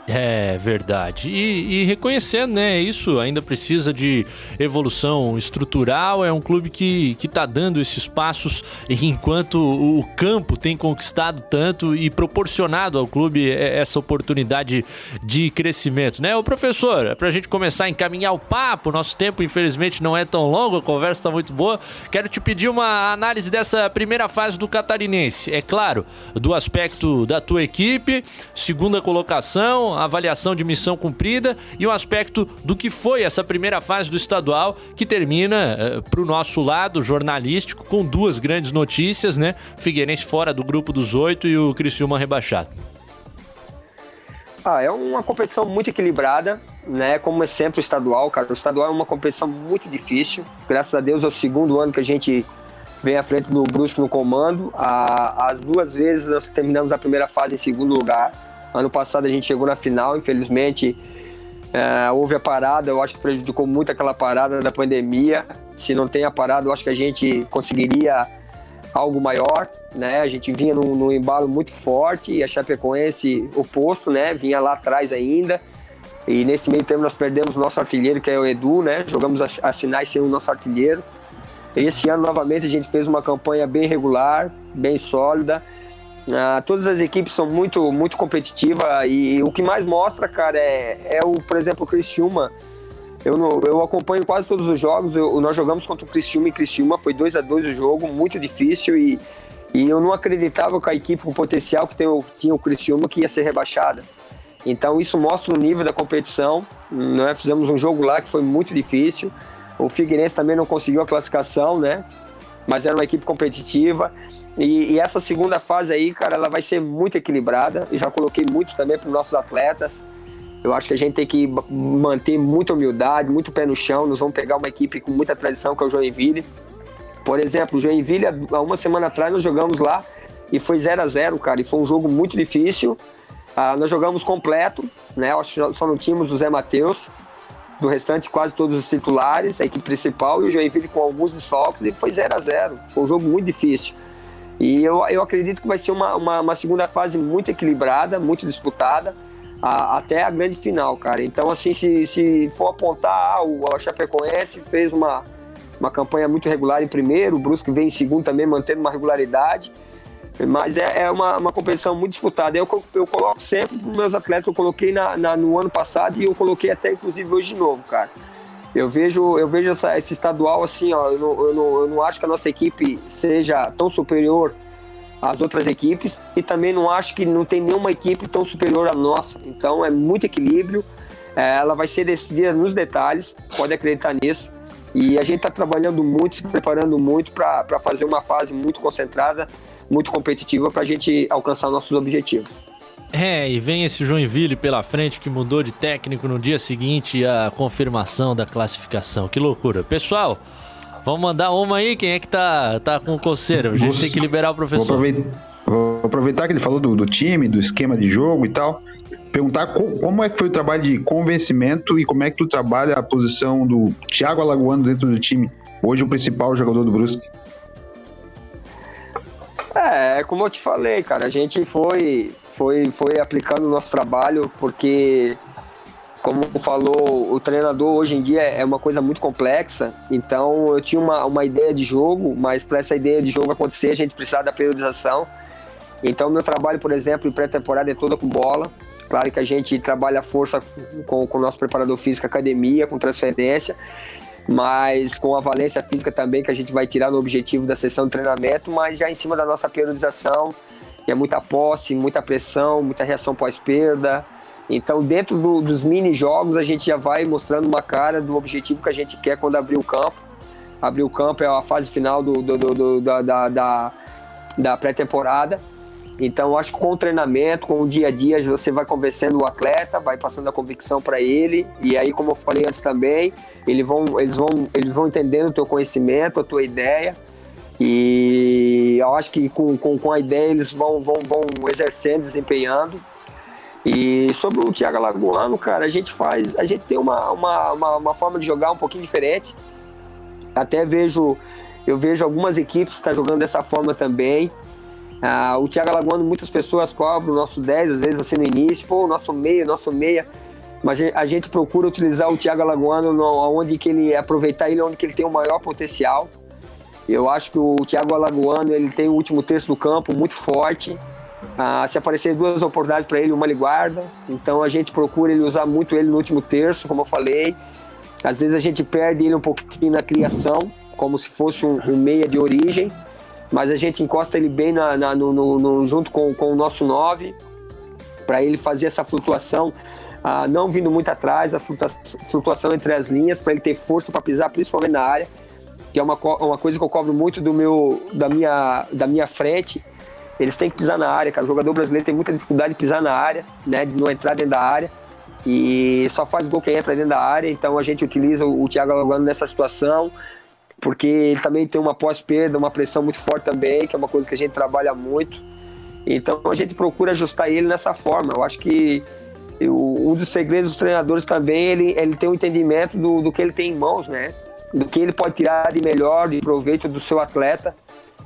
É verdade. E, e, reconhecendo, né? Isso ainda precisa de evolução estrutural. É um clube que, que tá dando esses passos enquanto o campo tem conquistado tanto e proporcionado ao clube essa oportunidade de crescimento, né? O professor, é pra gente começar a encaminhar o papo, nosso tempo infelizmente não é tão longo, a conversa tá muito boa. Quero te pedir uma análise dessa primeira fase do Catarinense. É claro, do aspecto da tua equipe, segunda colocação avaliação de missão cumprida e um aspecto do que foi essa primeira fase do estadual, que termina uh, eh, para o nosso lado jornalístico com duas grandes notícias, né? Figueirense fora do grupo dos oito e o Criciúma rebaixado. Ah, é uma competição muito equilibrada, né? Como é sempre o estadual, cara. O estadual é uma competição muito difícil. Graças a Deus é o segundo ano que a gente vem à frente do Brusque no comando. Ah, as duas vezes nós terminamos a primeira fase em segundo lugar. Ano passado a gente chegou na final, infelizmente é, houve a parada, eu acho que prejudicou muito aquela parada da pandemia. Se não tem a parada, eu acho que a gente conseguiria algo maior, né? A gente vinha num, num embalo muito forte e a Chapecoense oposto, né? Vinha lá atrás ainda. E nesse meio tempo nós perdemos nosso artilheiro, que é o Edu, né? Jogamos as, as finais sem o nosso artilheiro. Esse ano, novamente, a gente fez uma campanha bem regular, bem sólida. Uh, todas as equipes são muito, muito competitivas e o que mais mostra, cara, é, é o, por exemplo, o Criciúma. Eu, eu acompanho quase todos os jogos. Eu, nós jogamos contra o Criciúma e Criciúma. Foi 2 a 2 o jogo, muito difícil. E, e eu não acreditava com a equipe, com o potencial que tem, tinha o Criciúma, que ia ser rebaixada. Então isso mostra o nível da competição. Né? Fizemos um jogo lá que foi muito difícil. O Figueirense também não conseguiu a classificação, né? Mas era uma equipe competitiva. E, e essa segunda fase aí, cara, ela vai ser muito equilibrada. E já coloquei muito também para os nossos atletas. Eu acho que a gente tem que manter muita humildade, muito pé no chão. Nós vamos pegar uma equipe com muita tradição, que é o Joinville. Por exemplo, o Joinville, há uma semana atrás, nós jogamos lá e foi 0 a 0 cara. E foi um jogo muito difícil. Ah, nós jogamos completo, né? Só não tínhamos o Zé Matheus. Do restante, quase todos os titulares, a equipe principal e o Joinville com alguns desfalques, e foi 0 a 0 Foi um jogo muito difícil. E eu, eu acredito que vai ser uma, uma, uma segunda fase muito equilibrada, muito disputada, a, até a grande final, cara. Então, assim, se, se for apontar, ah, o, o Chapecoense fez uma, uma campanha muito regular em primeiro, o Brusque vem em segundo também, mantendo uma regularidade. Mas é, é uma, uma, competição muito disputada. Eu, eu coloco sempre para meus atletas, eu coloquei na, na, no ano passado e eu coloquei até inclusive hoje de novo, cara. Eu vejo, eu vejo essa, esse estadual assim, ó, eu não, eu, não, eu não acho que a nossa equipe seja tão superior às outras equipes e também não acho que não tem nenhuma equipe tão superior à nossa. Então é muito equilíbrio, é, ela vai ser decidida nos detalhes, pode acreditar nisso. E a gente está trabalhando muito, se preparando muito para fazer uma fase muito concentrada, muito competitiva para a gente alcançar nossos objetivos. É, e vem esse Joinville pela frente que mudou de técnico no dia seguinte a confirmação da classificação. Que loucura. Pessoal, vamos mandar uma aí. Quem é que tá, tá com coceira? A gente tem que liberar o professor. Aproveitar, que ele falou do, do, time, do esquema de jogo e tal perguntar como é que foi o trabalho de convencimento e como é que tu trabalha a posição do Thiago Alagoano dentro do time, hoje o principal jogador do Brusque. É, como eu te falei, cara, a gente foi, foi, foi aplicando o nosso trabalho porque, como falou, o treinador hoje em dia é uma coisa muito complexa. Então eu tinha uma, uma ideia de jogo, mas para essa ideia de jogo acontecer, a gente precisava da periodização. Então meu trabalho, por exemplo, em pré-temporada é toda com bola. Claro que a gente trabalha a força com, o nosso preparador físico, academia, com transcendência, mas com a valência física também que a gente vai tirar no objetivo da sessão de treinamento, mas já em cima da nossa periodização, é muita posse, muita pressão, muita reação pós-perda. Então, dentro do, dos mini jogos, a gente já vai mostrando uma cara do objetivo que a gente quer quando abrir o campo. Abrir o campo é a fase final do, do, do da, da, da pré-temporada. Então, acho que com o treinamento, com o dia a dia, você vai convencendo o atleta, vai passando a convicção para ele, e aí, como eu falei antes também, eles vão, eles vão, eles vão entendendo o teu conhecimento, a tua ideia, e eu acho que com, com, com a ideia eles vão, vão, vão exercendo, desempenhando. E sobre o Thiago Alagoano, cara, a gente faz, a gente tem uma, uma, uma, uma forma de jogar um pouquinho diferente. Até vejo, eu vejo algumas equipes que estão tá jogando dessa forma também. Ah, o Thiago Alagoano, muitas pessoas cobram o nosso 10, às vezes assim no início, pô, o nosso meia, nosso meia. Mas a gente procura utilizar o Thiago Alagoano no, onde que ele aproveitar ele onde que ele tem o maior potencial. Eu acho que o Thiago Alagoano ele tem o último terço do campo muito forte. Ah, se aparecer duas oportunidades para ele, uma ele guarda. Então a gente procura ele usar muito ele no último terço, como eu falei. Às vezes a gente perde ele um pouquinho na criação, como se fosse um, um meia de origem mas a gente encosta ele bem na, na no, no, no, junto com, com o nosso 9, para ele fazer essa flutuação, ah, não vindo muito atrás, a flutuação entre as linhas, para ele ter força para pisar, principalmente na área, que é uma, uma coisa que eu cobro muito do meu, da, minha, da minha frente. Eles têm que pisar na área, cara. O jogador brasileiro tem muita dificuldade de pisar na área, né, de não entrar dentro da área e só faz gol quem entra dentro da área. Então a gente utiliza o, o Thiago Alagano nessa situação porque ele também tem uma pós-perda, uma pressão muito forte também, que é uma coisa que a gente trabalha muito. Então a gente procura ajustar ele nessa forma. Eu acho que eu, um dos segredos dos treinadores também, ele, ele tem um entendimento do, do que ele tem em mãos, né? Do que ele pode tirar de melhor, de proveito do seu atleta.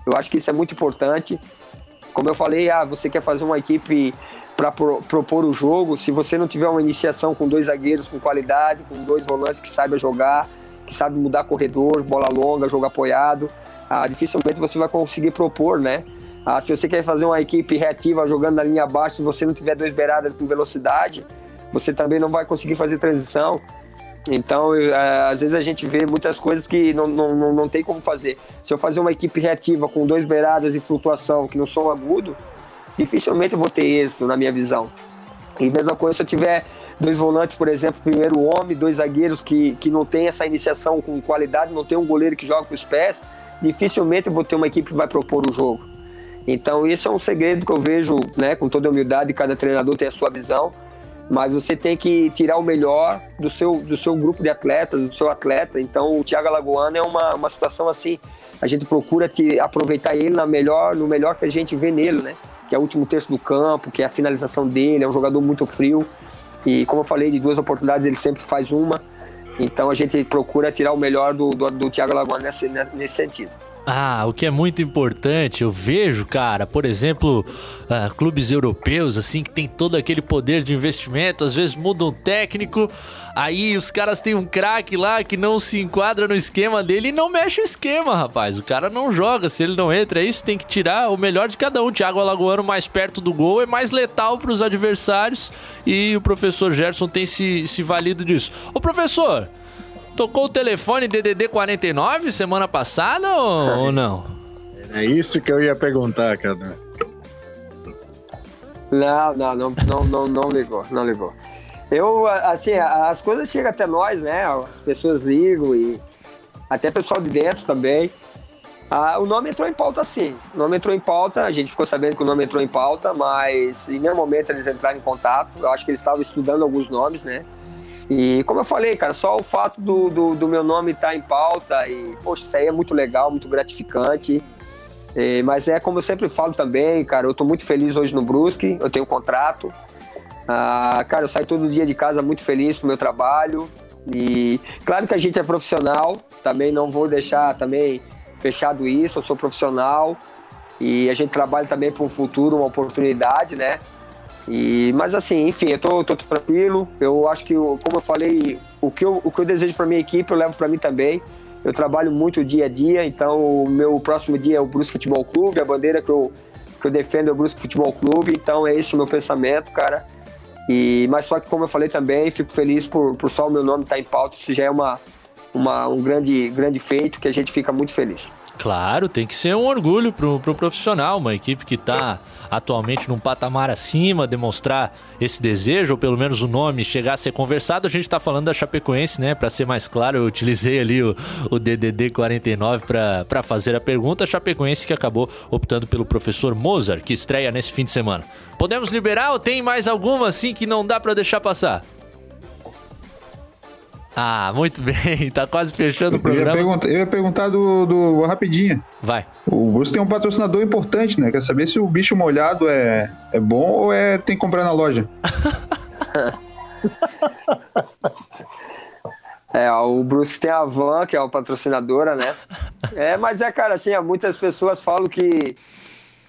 Eu acho que isso é muito importante. Como eu falei, ah, você quer fazer uma equipe para pro, propor o jogo, se você não tiver uma iniciação com dois zagueiros com qualidade, com dois volantes que saibam jogar, sabe mudar corredor, bola longa, jogo apoiado, ah, dificilmente você vai conseguir propor, né? Ah, se você quer fazer uma equipe reativa jogando na linha abaixo, se você não tiver dois beiradas com velocidade, você também não vai conseguir fazer transição. Então, eu, às vezes a gente vê muitas coisas que não, não, não, não tem como fazer. Se eu fazer uma equipe reativa com dois beiradas e flutuação que não são agudo, dificilmente eu vou ter êxito na minha visão. E mesma coisa se eu tiver dois volantes, por exemplo, primeiro homem, dois zagueiros que, que não tem essa iniciação com qualidade, não tem um goleiro que joga com os pés, dificilmente eu vou ter uma equipe que vai propor o jogo. Então, esse é um segredo que eu vejo, né, com toda humildade, cada treinador tem a sua visão, mas você tem que tirar o melhor do seu, do seu grupo de atletas, do seu atleta. Então, o Thiago Alagoano é uma, uma situação assim, a gente procura te, aproveitar ele na melhor, no melhor que a gente vê nele, né? Que é o último terço do campo, que é a finalização dele, é um jogador muito frio. E como eu falei, de duas oportunidades ele sempre faz uma. Então a gente procura tirar o melhor do, do, do Thiago Alagoano nesse, nesse sentido. Ah, o que é muito importante, eu vejo, cara, por exemplo, uh, clubes europeus, assim, que tem todo aquele poder de investimento, às vezes muda um técnico, aí os caras têm um craque lá que não se enquadra no esquema dele e não mexe o esquema, rapaz. O cara não joga, se ele não entra, é isso, tem que tirar o melhor de cada um. Thiago Alagoano mais perto do gol é mais letal para os adversários e o professor Gerson tem se, se valido disso. Ô, professor, Tocou o telefone DDD 49 semana passada ou, ou não? É isso que eu ia perguntar, cara. Não, não, não, não, não, não ligou, não ligou. Eu, assim, as coisas chegam até nós, né? As pessoas ligam e até pessoal de dentro também. Ah, o nome entrou em pauta sim. O nome entrou em pauta, a gente ficou sabendo que o nome entrou em pauta, mas em nenhum momento eles entraram em contato. Eu acho que eles estavam estudando alguns nomes, né? E como eu falei, cara, só o fato do, do, do meu nome estar tá em pauta e, poxa, isso aí é muito legal, muito gratificante. É, mas é como eu sempre falo também, cara, eu tô muito feliz hoje no Brusque, eu tenho um contrato. Ah, cara, eu saio todo dia de casa muito feliz pro meu trabalho. E claro que a gente é profissional, também não vou deixar também fechado isso, eu sou profissional. E a gente trabalha também para um futuro, uma oportunidade, né? E, mas assim, enfim, eu tô, tô tranquilo. Eu acho que, como eu falei, o que eu, o que eu desejo para minha equipe eu levo para mim também. Eu trabalho muito dia a dia, então o meu próximo dia é o Brusque Futebol Clube, a bandeira que eu, que eu defendo é o Brusque Futebol Clube, então é esse o meu pensamento, cara. E, mas só que, como eu falei também, fico feliz por, por só o meu nome estar tá em pauta, isso já é uma, uma, um grande, grande feito que a gente fica muito feliz. Claro, tem que ser um orgulho pro, pro profissional, uma equipe que está atualmente num patamar acima, demonstrar esse desejo, ou pelo menos o nome chegar a ser conversado. A gente está falando da Chapecoense, né? Para ser mais claro, eu utilizei ali o, o DDD 49 para fazer a pergunta. A Chapecoense que acabou optando pelo professor Mozart, que estreia nesse fim de semana. Podemos liberar ou tem mais alguma assim que não dá para deixar passar? Ah, muito bem. Tá quase fechando o programa. Eu ia perguntar, eu ia perguntar do, do rapidinho. Vai. O Bruce tem um patrocinador importante, né? Quer saber se o bicho molhado é, é bom ou é tem que comprar na loja? É, o Bruce tem a Van, que é a patrocinadora, né? É, mas é, cara, assim, muitas pessoas falam que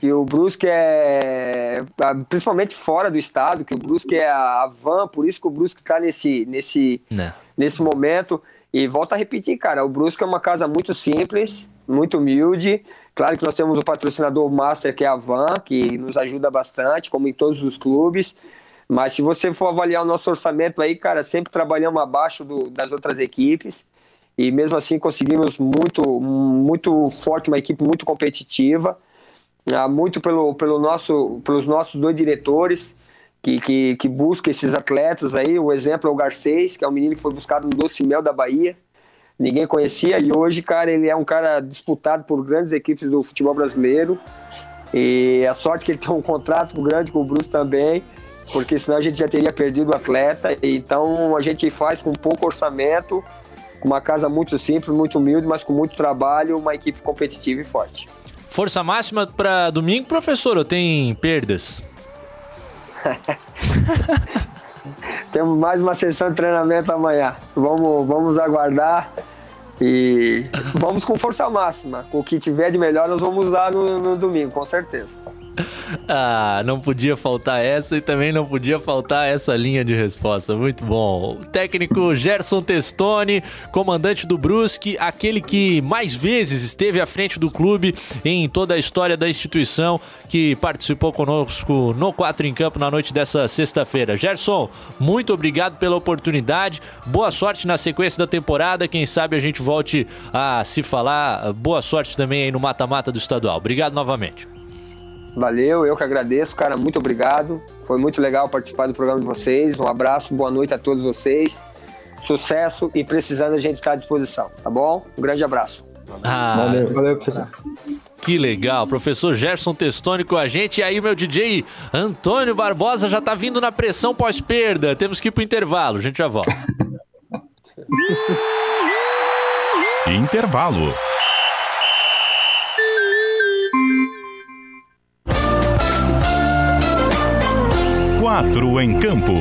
que o Brusque é principalmente fora do estado, que o Brusque é a van, por isso que o Brusque está nesse nesse né. Nesse momento. E volta a repetir, cara, o Brusque é uma casa muito simples, muito humilde. Claro que nós temos o patrocinador master que é a Van, que nos ajuda bastante, como em todos os clubes. Mas se você for avaliar o nosso orçamento aí, cara, sempre trabalhamos abaixo do, das outras equipes. E mesmo assim conseguimos muito, muito forte, uma equipe muito competitiva ah, muito pelo, pelo nosso, pelos nossos dois diretores que, que, que buscam esses atletas aí. O exemplo é o Garcês, que é um menino que foi buscado no Doce Mel da Bahia. Ninguém conhecia e hoje, cara, ele é um cara disputado por grandes equipes do futebol brasileiro. E a sorte que ele tem um contrato grande com o Bruce também, porque senão a gente já teria perdido o atleta. Então a gente faz com pouco orçamento, com uma casa muito simples, muito humilde, mas com muito trabalho, uma equipe competitiva e forte. Força máxima para domingo, professor, ou tem perdas? Temos mais uma sessão de treinamento amanhã. Vamos, vamos aguardar e vamos com força máxima. Com o que tiver de melhor, nós vamos usar no, no domingo, com certeza. Ah, não podia faltar essa e também não podia faltar essa linha de resposta. Muito bom. Técnico Gerson Testoni, comandante do Brusque, aquele que mais vezes esteve à frente do clube em toda a história da instituição, que participou conosco no 4 em Campo na noite dessa sexta-feira. Gerson, muito obrigado pela oportunidade. Boa sorte na sequência da temporada. Quem sabe a gente volte a se falar. Boa sorte também aí no mata-mata do estadual. Obrigado novamente. Valeu, eu que agradeço, cara. Muito obrigado. Foi muito legal participar do programa de vocês. Um abraço, boa noite a todos vocês. Sucesso e precisando a gente está à disposição, tá bom? Um grande abraço. Ah, Valeu, valeu, professor. que legal. Professor Gerson Testoni com a gente. E aí, meu DJ Antônio Barbosa já tá vindo na pressão pós-perda. Temos que ir pro intervalo. A gente já volta. Intervalo. Quatro em campo.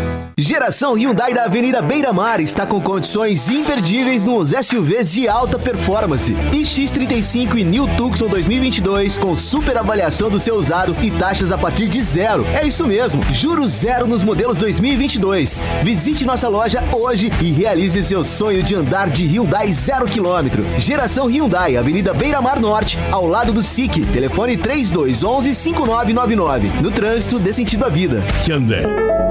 Geração Hyundai da Avenida Beira Mar está com condições imperdíveis nos SUVs de alta performance. E X35 e New Tucson 2022 com super avaliação do seu usado e taxas a partir de zero. É isso mesmo, juros zero nos modelos 2022. Visite nossa loja hoje e realize seu sonho de andar de Hyundai zero quilômetro. Geração Hyundai, Avenida Beira Mar Norte, ao lado do SIC. Telefone 3211 5999. No trânsito, dê sentido à vida. Hyundai.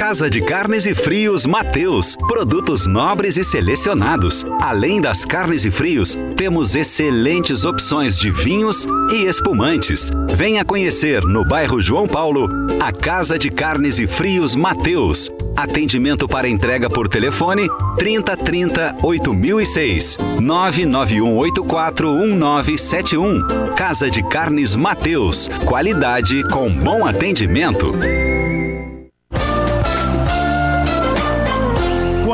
Casa de Carnes e Frios Mateus. Produtos nobres e selecionados. Além das carnes e frios, temos excelentes opções de vinhos e espumantes. Venha conhecer no bairro João Paulo a Casa de Carnes e Frios Mateus. Atendimento para entrega por telefone 3030 8006 99184 1971. Casa de Carnes Mateus. Qualidade com bom atendimento.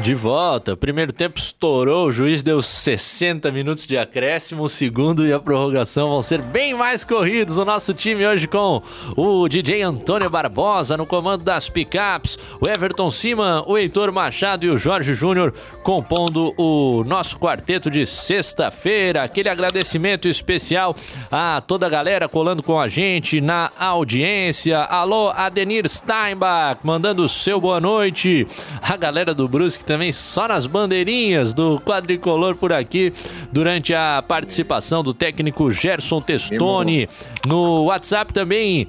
De volta, primeiro tempo estourou, o juiz deu 60 minutos de acréscimo, o segundo e a prorrogação vão ser bem mais corridos. O nosso time hoje com o DJ Antônio Barbosa no comando das picapes, o Everton Siman, o Heitor Machado e o Jorge Júnior compondo o nosso quarteto de sexta-feira. Aquele agradecimento especial a toda a galera colando com a gente na audiência. Alô, Adenir Steinbach, mandando o seu boa noite. A galera do Brusque também só nas bandeirinhas do quadricolor por aqui durante a participação do técnico Gerson Testoni. No WhatsApp também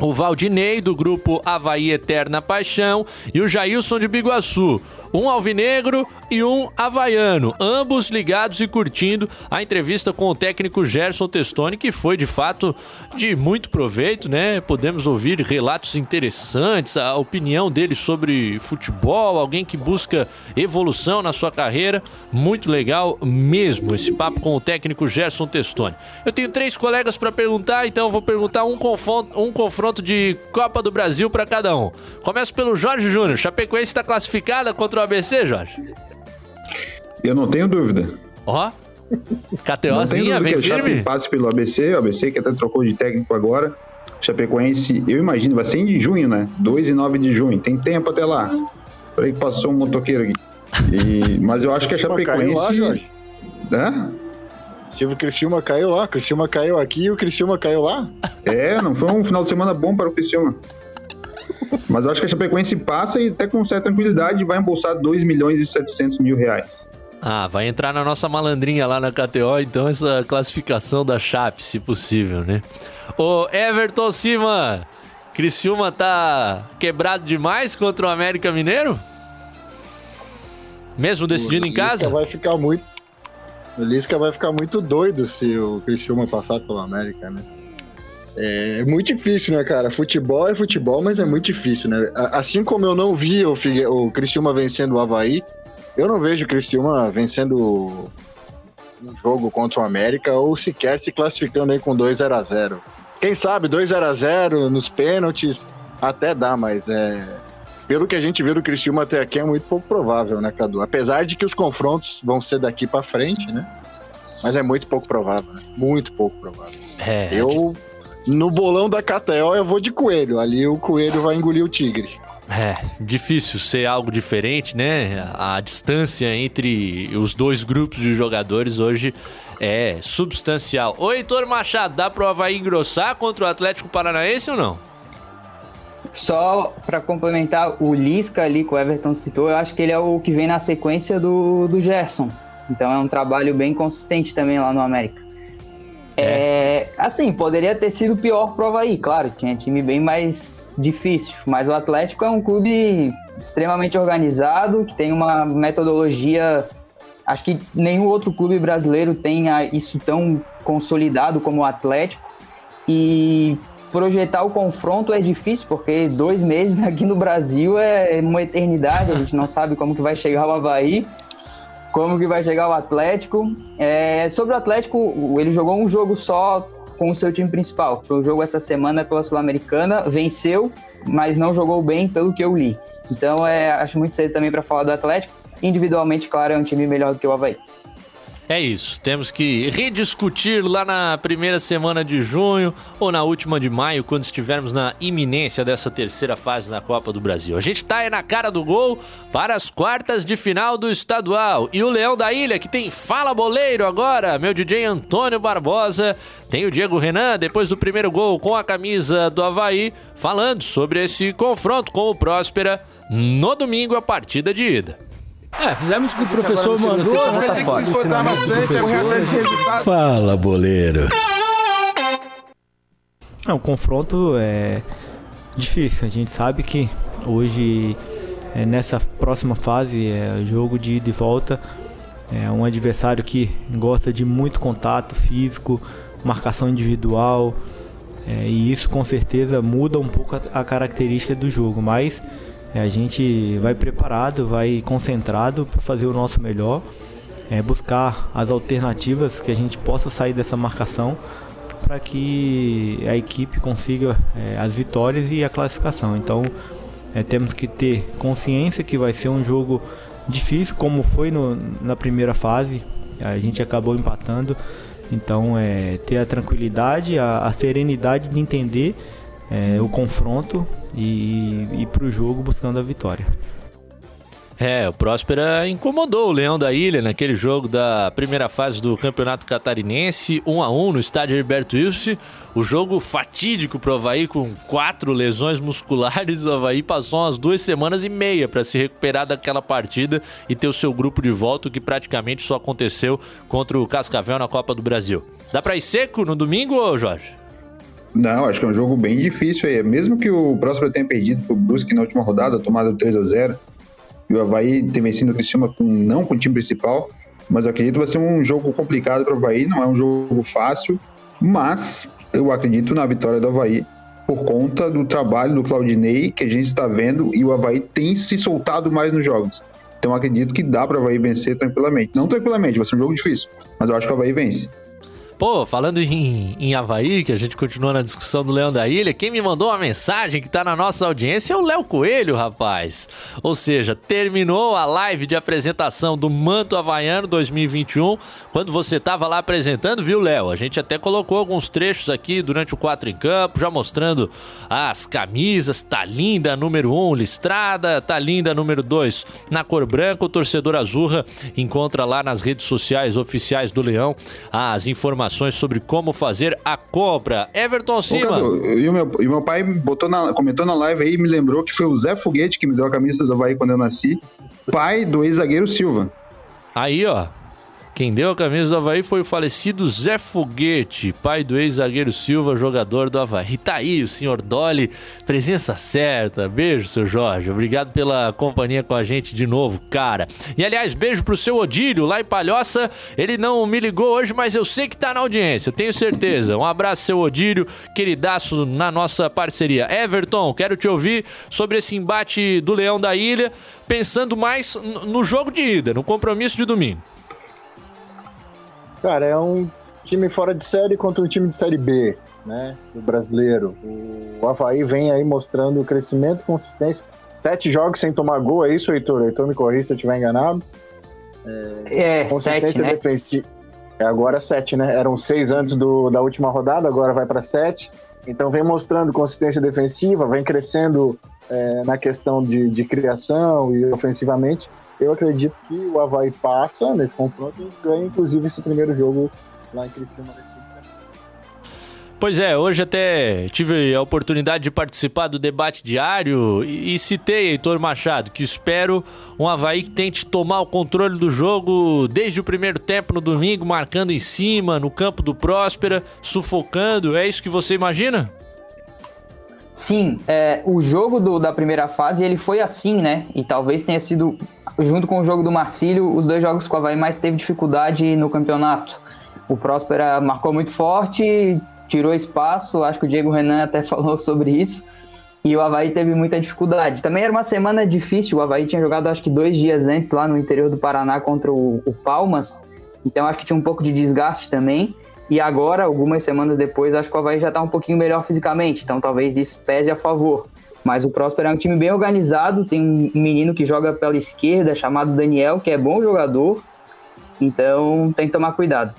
o Valdinei, do grupo Havaí Eterna Paixão, e o Jailson de Biguaçu. Um alvinegro e um havaiano, ambos ligados e curtindo a entrevista com o técnico Gerson Testoni, que foi de fato de muito proveito, né? Podemos ouvir relatos interessantes, a opinião dele sobre futebol, alguém que busca evolução na sua carreira. Muito legal mesmo esse papo com o técnico Gerson Testoni. Eu tenho três colegas para perguntar, então vou perguntar um confronto, um confronto de Copa do Brasil para cada um. Começo pelo Jorge Júnior. Chapecoense está classificada contra o ABC, Jorge? Eu não tenho dúvida. Ó, KTOzinha, vem que o firme? Chape passe pelo ABC, o ABC que até trocou de técnico agora. Chapecoense, eu imagino, vai ser em junho, né? 2 e 9 de junho. Tem tempo até lá. Peraí que passou um motoqueiro aqui. E- mas eu acho que a lá, Chapecoense. Jorge. Hã? Tive o Criciúma caiu lá, o Criciúma caiu aqui e o Criciúma caiu lá. É, não foi um final de semana bom para o Criciúma. Mas eu acho que a Chapecoense passa e até com certa tranquilidade vai embolsar 2 milhões e 700 mil reais. Ah, vai entrar na nossa malandrinha lá na KTO, então, essa classificação da Chape, se possível, né? Ô, Everton Cima, Criciúma tá quebrado demais contra o América Mineiro? Mesmo decidindo em casa? Vai ficar muito. O Lisca vai ficar muito doido se o Criciúma passar pelo América, né? É muito difícil, né, cara? Futebol é futebol, mas é muito difícil, né? Assim como eu não vi o, Figue... o Criciúma vencendo o Havaí, eu não vejo o Criciúma vencendo um jogo contra o América ou sequer se classificando aí com 2 0 a 0 Quem sabe 2 0 a 0 nos pênaltis até dá, mas é, pelo que a gente viu do Criciúma até aqui é muito pouco provável, né, Cadu? Apesar de que os confrontos vão ser daqui para frente, né? Mas é muito pouco provável, né? Muito pouco provável. É. Eu no bolão da KTO eu vou de coelho. Ali o coelho vai engolir o tigre. É, difícil ser algo diferente, né? A distância entre os dois grupos de jogadores hoje é substancial. Ô Heitor Machado, dá pro Havaí engrossar contra o Atlético Paranaense ou não? Só para complementar, o Lisca ali que o Everton citou, eu acho que ele é o que vem na sequência do, do Gerson. Então é um trabalho bem consistente também lá no América. É. assim, poderia ter sido pior prova aí, claro, tinha time bem mais difícil, mas o Atlético é um clube extremamente organizado, que tem uma metodologia, acho que nenhum outro clube brasileiro tenha isso tão consolidado como o Atlético, e projetar o confronto é difícil, porque dois meses aqui no Brasil é uma eternidade, a gente não sabe como que vai chegar o Havaí, como que vai chegar o Atlético. É, sobre o Atlético, ele jogou um jogo só com o seu time principal. Foi um jogo essa semana pela Sul-Americana, venceu, mas não jogou bem pelo que eu li. Então, é, acho muito cedo também para falar do Atlético. Individualmente, claro, é um time melhor do que o Havaí. É isso, temos que rediscutir lá na primeira semana de junho ou na última de maio, quando estivermos na iminência dessa terceira fase na Copa do Brasil. A gente tá aí na cara do gol para as quartas de final do estadual. E o Leão da Ilha, que tem Fala Boleiro agora, meu DJ Antônio Barbosa, tem o Diego Renan, depois do primeiro gol com a camisa do Havaí, falando sobre esse confronto com o Próspera no domingo, a partida de ida. É, fizemos o que o professor mandou, é atrás desse resultado. Fala, boleiro. Não, o confronto é difícil. A gente sabe que hoje, é, nessa próxima fase, é jogo de ida e volta. É um adversário que gosta de muito contato físico, marcação individual. É, e isso com certeza muda um pouco a, a característica do jogo. Mas é, a gente vai preparado, vai concentrado para fazer o nosso melhor, é, buscar as alternativas que a gente possa sair dessa marcação para que a equipe consiga é, as vitórias e a classificação. Então é, temos que ter consciência que vai ser um jogo difícil, como foi no, na primeira fase. A gente acabou empatando. Então é ter a tranquilidade, a, a serenidade de entender é, o confronto e ir para o jogo buscando a vitória. É, o Próspera incomodou o Leão da Ilha naquele jogo da primeira fase do Campeonato Catarinense, 1 a 1 no estádio Herberto Wilson. O jogo fatídico pro Havaí com quatro lesões musculares. O Havaí passou umas duas semanas e meia para se recuperar daquela partida e ter o seu grupo de volta, o que praticamente só aconteceu contra o Cascavel na Copa do Brasil. Dá para ir seco no domingo, Jorge? Não, acho que é um jogo bem difícil aí. Mesmo que o Próspero tenha perdido pro Brusque na última rodada, tomado 3 a 0 e o Havaí ter vencido o Criciúma com, não com o time principal, mas eu acredito que vai ser um jogo complicado para o Havaí, não é um jogo fácil, mas eu acredito na vitória do Havaí por conta do trabalho do Claudinei que a gente está vendo e o Havaí tem se soltado mais nos jogos. Então acredito que dá para o Havaí vencer tranquilamente. Não tranquilamente, vai ser um jogo difícil, mas eu acho que o Havaí vence. Pô, falando em, em Havaí, que a gente continua na discussão do Leão da Ilha, quem me mandou uma mensagem que tá na nossa audiência é o Léo Coelho, rapaz. Ou seja, terminou a live de apresentação do Manto Havaiano 2021, quando você tava lá apresentando, viu, Léo? A gente até colocou alguns trechos aqui durante o 4 em Campo, já mostrando as camisas, tá linda número 1 um, listrada, tá linda número 2 na cor branca. O torcedor Azurra encontra lá nas redes sociais oficiais do Leão as informações informações sobre como fazer a compra. Everton Ô, Cima. Cadu, e, o meu, e meu pai botou na- comentou na live aí e me lembrou que foi o Zé Foguete que me deu a camisa do Havaí quando eu nasci, pai do ex-zagueiro Silva. Aí, ó. Quem deu a camisa do Havaí foi o falecido Zé Foguete, pai do ex-zagueiro Silva, jogador do Havaí. Tá aí o senhor Dolly, presença certa. Beijo, seu Jorge. Obrigado pela companhia com a gente de novo, cara. E aliás, beijo pro seu Odílio, lá em Palhoça. Ele não me ligou hoje, mas eu sei que tá na audiência, tenho certeza. Um abraço, seu Odílio, queridaço na nossa parceria. Everton, quero te ouvir sobre esse embate do Leão da Ilha, pensando mais no jogo de ida, no compromisso de domingo. Cara, é um time fora de série contra um time de série B, né? Do brasileiro. O Havaí vem aí mostrando crescimento e consistência. Sete jogos sem tomar gol, é isso, Heitor? Heitor me corrija se eu estiver enganado. É, Consistência sete, né? É agora sete, né? Eram seis antes do, da última rodada, agora vai para sete. Então vem mostrando consistência defensiva, vem crescendo é, na questão de, de criação e ofensivamente. Eu acredito que o Havaí passa nesse confronto e ganha, inclusive, esse primeiro jogo lá em Criciúma. Pois é, hoje até tive a oportunidade de participar do debate diário e, e citei Heitor Machado, que espero um Havaí que tente tomar o controle do jogo desde o primeiro tempo no domingo, marcando em cima, no campo do Próspera, sufocando. É isso que você imagina? Sim, é, o jogo do- da primeira fase ele foi assim, né? E talvez tenha sido, junto com o jogo do Marcílio, os dois jogos que o Havaí mais teve dificuldade no campeonato. O Próspera marcou muito forte, tirou espaço, acho que o Diego Renan até falou sobre isso. E o Havaí teve muita dificuldade. Também era uma semana difícil, o Havaí tinha jogado acho que dois dias antes lá no interior do Paraná contra o, o Palmas. Então acho que tinha um pouco de desgaste também. E agora, algumas semanas depois, acho que o Havaí já tá um pouquinho melhor fisicamente. Então talvez isso pese a favor. Mas o Próspero é um time bem organizado. Tem um menino que joga pela esquerda, chamado Daniel, que é bom jogador. Então tem que tomar cuidado.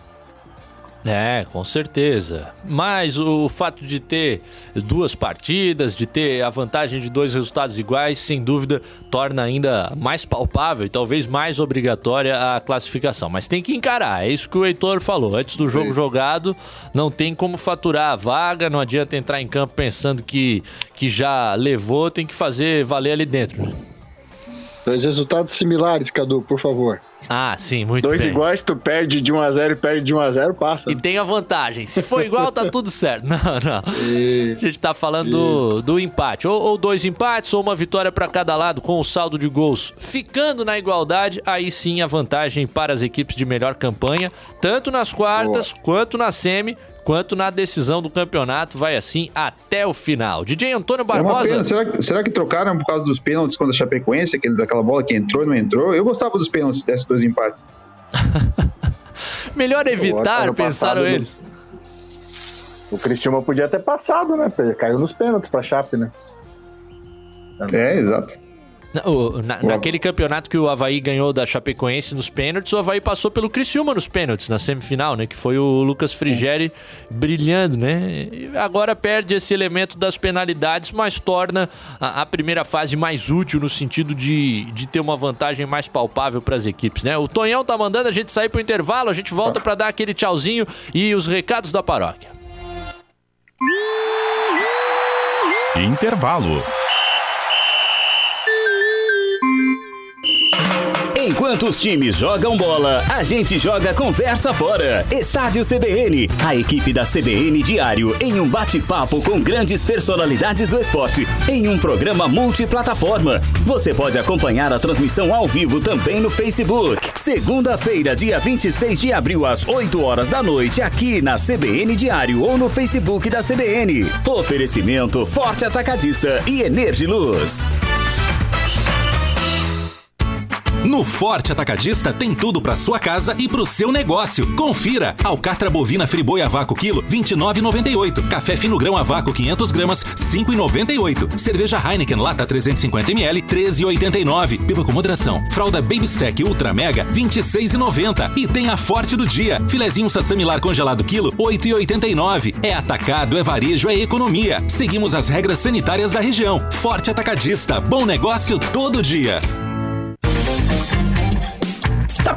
É, com certeza. Mas o fato de ter duas partidas, de ter a vantagem de dois resultados iguais, sem dúvida, torna ainda mais palpável e talvez mais obrigatória a classificação. Mas tem que encarar, é isso que o Heitor falou. Antes do jogo jogado, não tem como faturar a vaga, não adianta entrar em campo pensando que, que já levou, tem que fazer valer ali dentro. Dois resultados similares, Cadu, por favor. Ah, sim, muito Dois bem. iguais, tu perde de 1x0 e perde de 1x0, passa. E tem a vantagem. Se for igual, tá tudo certo. Não, não. A gente tá falando do, do empate. Ou, ou dois empates, ou uma vitória para cada lado, com o saldo de gols ficando na igualdade. Aí sim a vantagem para as equipes de melhor campanha, tanto nas quartas, quanto na semi, quanto na decisão do campeonato. Vai assim até o final. DJ Antônio É uma Barbosa. pena. Será, que- será que trocaram por causa dos pênaltis contra a Chapecoense, aquele, daquela bola que entrou e não entrou? Eu gostava dos pênaltis desses dois empates. Melhor evitar, pensaram passado, eles. O Cristiúma podia ter passado, né? Caiu nos pênaltis pra Chape, né? É, exato. Na- o- na- naquele campeonato que o Havaí ganhou da Chapecoense nos pênaltis, o Havaí passou pelo Criciúma nos pênaltis, na semifinal, né? Que foi o Lucas Frigeri brilhando, né? E agora perde esse elemento das penalidades, mas torna a, a primeira fase mais útil no sentido de, de ter uma vantagem mais palpável para as equipes, né? O Tonhão tá mandando a gente sair pro intervalo, a gente volta para dar aquele tchauzinho e os recados da paróquia. Intervalo. Enquanto os times jogam bola, a gente joga conversa fora. Estádio CBN, a equipe da CBN Diário em um bate-papo com grandes personalidades do esporte em um programa multiplataforma. Você pode acompanhar a transmissão ao vivo também no Facebook. Segunda-feira, dia 26 de abril, às 8 horas da noite, aqui na CBN Diário ou no Facebook da CBN. Oferecimento Forte Atacadista e Energiluz. No Forte Atacadista tem tudo para sua casa e para o seu negócio. Confira: alcatra bovina friboi a vácuo quilo 29,98. Café fino grão a vácuo 500 gramas 5,98. Cerveja Heineken lata 350 ml 13,89. Beba com moderação. Fralda Baby Sec Ultra Mega 26,90. E tem a Forte do dia: filezinho sassamilar congelado quilo 8,89. É atacado, é varejo, é economia. Seguimos as regras sanitárias da região. Forte Atacadista, bom negócio todo dia.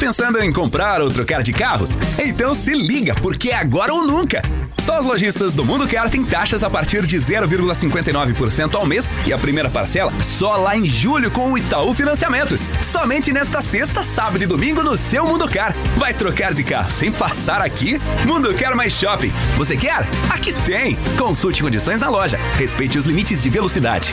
Pensando em comprar ou trocar de carro? Então se liga, porque é agora ou nunca. Só os lojistas do Mundo Car têm taxas a partir de 0,59% ao mês e a primeira parcela só lá em julho com o Itaú Financiamentos. Somente nesta sexta, sábado e domingo no seu Mundo Car. Vai trocar de carro sem passar aqui? Mundo Car mais Shopping. Você quer? Aqui tem! Consulte condições na loja. Respeite os limites de velocidade.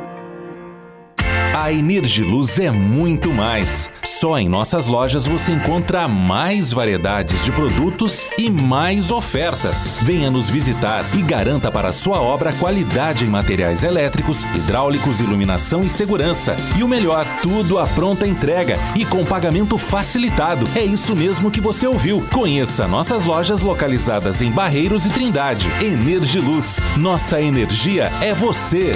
A Energiluz é muito mais. Só em nossas lojas você encontra mais variedades de produtos e mais ofertas. Venha nos visitar e garanta para sua obra qualidade em materiais elétricos, hidráulicos, iluminação e segurança. E o melhor, tudo à pronta entrega e com pagamento facilitado. É isso mesmo que você ouviu. Conheça nossas lojas localizadas em Barreiros e Trindade. Energiluz. Nossa energia é você.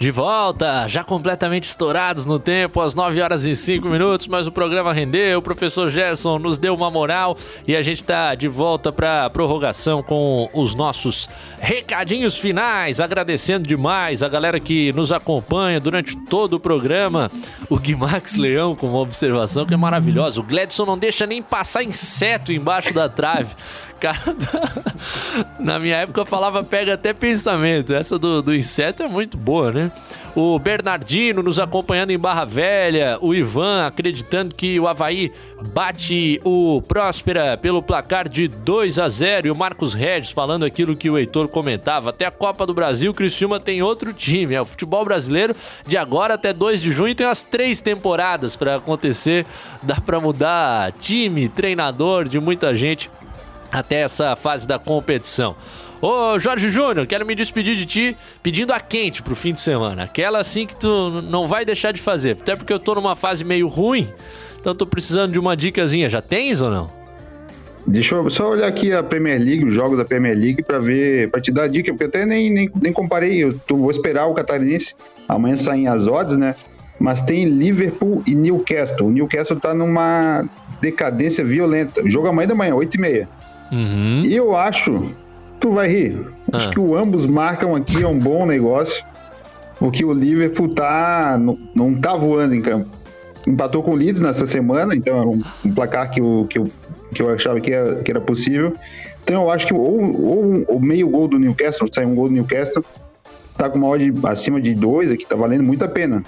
De volta, já completamente estourados no tempo, às 9 horas e 5 minutos, mas o programa rendeu, o professor Gerson nos deu uma moral e a gente tá de volta pra prorrogação com os nossos recadinhos finais, agradecendo demais a galera que nos acompanha durante todo o programa. O Guimax Leão com uma observação que é maravilhosa. O Gledson não deixa nem passar inseto embaixo da trave na minha época falava pega até pensamento. Essa do, do inseto é muito boa, né? O Bernardino nos acompanhando em Barra Velha, o Ivan acreditando que o Havaí bate o Próspera pelo placar de 2 a 0 e o Marcos Regis falando aquilo que o Heitor comentava. Até a Copa do Brasil, Criciúma tem outro time. É o futebol brasileiro de agora até 2 de junho tem as três temporadas para acontecer. Dá para mudar time, treinador de muita gente até essa fase da competição. Ô Jorge Júnior, quero me despedir de ti pedindo a quente pro fim de semana. Aquela assim que tu não vai deixar de fazer. Até porque eu tô numa fase meio ruim, então tô precisando de uma dicasinha. Já tens ou não? Deixa eu só olhar aqui a Premier League, os jogos da Premier League, para ver, para te dar dica, porque eu até nem, nem, nem comparei. Eu tô, vou esperar o Catarinense. Amanhã saem as odds, né? Mas tem Liverpool e Newcastle. O Newcastle tá numa decadência violenta. O jogo amanhã da manhã, 8h30. Uhum. E eu acho, tu vai rir, acho Ah. que o ambos marcam aqui é um bom negócio, porque o Liverpool tá, não, não tá voando em campo. Empatou com o Leeds nessa semana, então era um, um placar que eu, que, eu, que eu achava que era, que era possível. Então eu acho que ou, ou o meio gol do Newcastle, sai um gol do Newcastle, tá com uma odd acima de dois aqui, tá valendo muito a pena.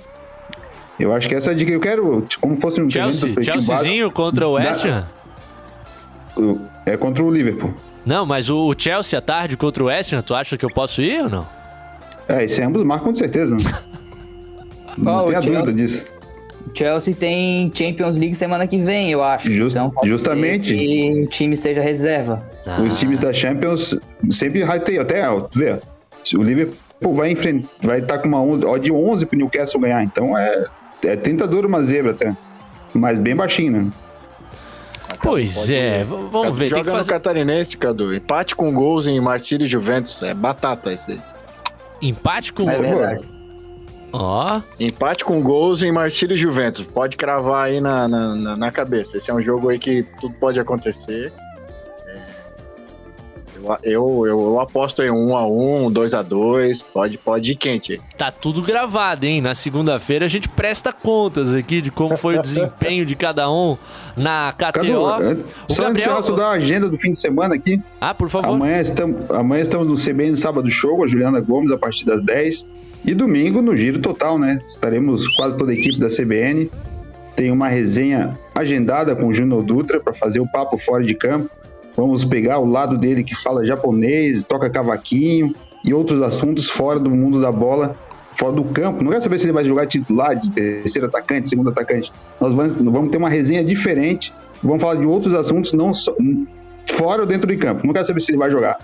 Eu acho que essa é a dica que eu quero, como fosse um Chelsea, Chelseazinho contra o West Ham? É contra o Liverpool. Não, mas o Chelsea à tarde contra o West Ham, tu acha que eu posso ir ou não? É, esse ambos marcam com certeza. Né? Não Ó, tem o a dúvida Chelsea- disso. Chelsea tem Champions League semana que vem, eu acho. então pode justamente. ser que o time seja reserva. Os times da Champions sempre rateiam até alto, vê? O Liverpool vai enfrentar, vai estar com uma on- odd de 11 pro Newcastle ganhar, então é, é tentador uma zebra até. Mas bem baixinho, né? Pois é, v- vamos ver, tem Joga que fazer no Catarinense, Cadu. Empate com gols em Marcílio e Juventus. É batata esse aí. empate com É verdade. Ó. Empate com gols em Marcílio e Juventus. Pode cravar aí na, na, na- na cabeça. Esse é um jogo aí que tudo pode acontecer. É, Eu, eu, eu, aposto em 1 a 1 2 a 2 Pode, pode ir quente. Tá tudo gravado, hein? Na segunda-feira a gente presta contas aqui de como foi o desempenho de cada um na KTO. Cadu, o só antes de Gabriel. eu dar a agenda do fim de semana aqui. Ah, por favor. Amanhã estamos, amanhã estamos no CBN Sábado Show, com a Juliana Gomes, a partir das 10. E domingo no Giro Total, né? Estaremos quase toda a equipe da CBN. Tem uma resenha agendada com o Júnior Dutra para fazer o papo fora de campo. Vamos pegar o lado dele que fala japonês, toca cavaquinho e outros assuntos fora do mundo da bola fora do campo. Não quero saber se ele vai jogar titular, de terceiro atacante, segundo atacante. Nós vamos, vamos ter uma resenha diferente. Vamos falar de outros assuntos, não só, fora ou dentro de campo. Não quero saber se ele vai jogar.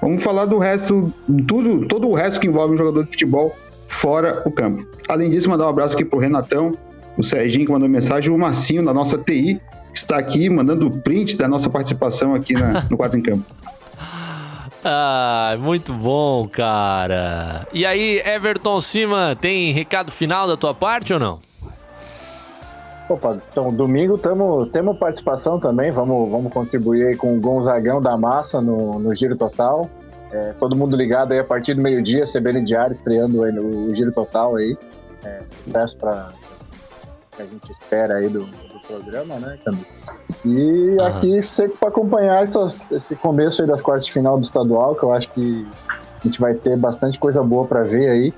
Vamos falar do resto, tudo, todo o resto que envolve um jogador de futebol fora o campo. Além disso, mandar um abraço aqui pro Renatão, o Serginho que mandou mensagem, o Marcinho da nossa TI, está aqui mandando print da nossa participação aqui na, no Quatro em Campo. Ah, muito bom, cara. E aí, Everton Cima, tem recado final da tua parte ou não? Opa, então domingo tamo, temos participação também, vamos, vamos contribuir aí com o Gonzagão da Massa no, no Giro Total. É, todo mundo ligado aí a partir do meio-dia, CBN Diário estreando aí no Giro Total aí. É, sucesso para que a gente espera aí do programa, né, Camilo? E Aham. aqui sempre para acompanhar essas- esse começo aí das quartas de final do estadual, que eu acho que a gente vai ter bastante coisa boa para ver aí.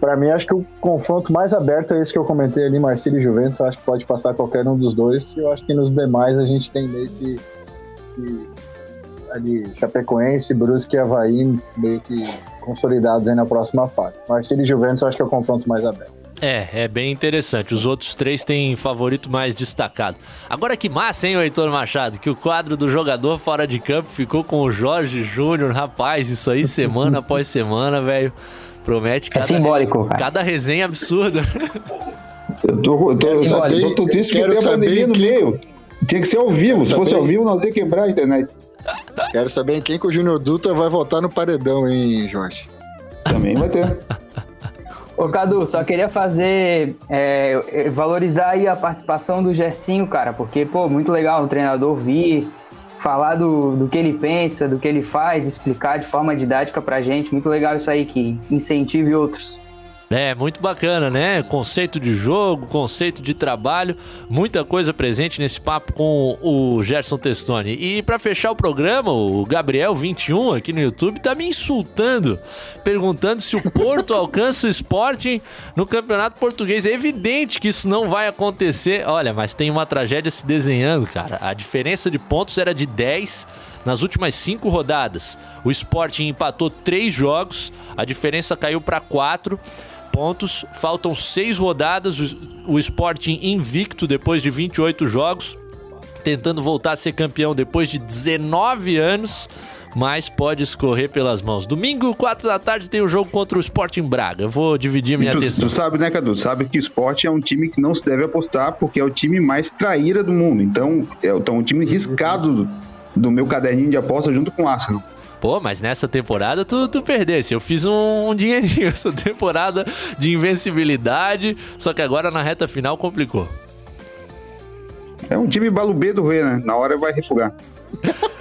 Para mim, acho que o confronto mais aberto é esse que eu comentei ali, Marcílio e Juventus. Eu acho que pode passar qualquer um dos dois. E eu acho que nos demais a gente tem meio que, que ali Chapecoense, Brusque e Havaí meio que consolidados aí na próxima fase. Marcílio e Juventus eu acho que é o confronto mais aberto. É, é bem interessante. Os outros três têm favorito mais destacado. Agora que massa, hein, Heitor Machado? Que o quadro do jogador fora de campo ficou com o Jorge Júnior. Rapaz, isso aí semana após semana, velho. Promete cada, simbólico, cara. cada resenha absurda. Eu tô, eu tô, eu só, eu só tô triste que tem a pandemia no meio. Tinha que ser ao vivo. Se fosse ao vivo, nós ia quebrar a internet. Quero saber em quem que o Júnior Dutra vai votar no paredão, hein, Jorge? Também vai ter. Ô Cadu, só queria fazer. é, valorizar aí a participação do Gersinho, cara, porque, pô, muito legal o treinador vir, falar do, do que ele pensa, do que ele faz, explicar de forma didática pra gente. Muito legal isso aí, que incentive outros. É, muito bacana, né? Conceito de jogo, conceito de trabalho, muita coisa presente nesse papo com o Gerson Testoni. E pra fechar o programa, o Gabriel21 aqui no YouTube tá me insultando, perguntando se o Porto alcança o Sporting no Campeonato Português. É evidente que isso não vai acontecer. Olha, mas tem uma tragédia se desenhando, cara. A diferença de pontos era de 10 nas últimas cinco rodadas. O Sporting empatou três jogos, a diferença caiu para quatro pontos. Faltam seis rodadas. O o Sporting invicto depois de 28 jogos, tentando voltar a ser campeão depois de 19 anos. Mas pode escorrer pelas mãos. Domingo, 4 da tarde, tem o jogo contra o Sporting Braga. Eu vou dividir minha tu, atenção. tu sabe, né, Cadu? Sabe que o esporte é um time que não se deve apostar porque é o time mais traíra do mundo. Então, é então, um time riscado do, do meu caderninho de aposta junto com o Arsenal. Pô, mas nessa temporada tu, tu perdesse. Eu fiz um, um dinheirinho essa temporada de invencibilidade, só que agora na reta final complicou. É um time balubê do Rei, né? Na hora vai refugar.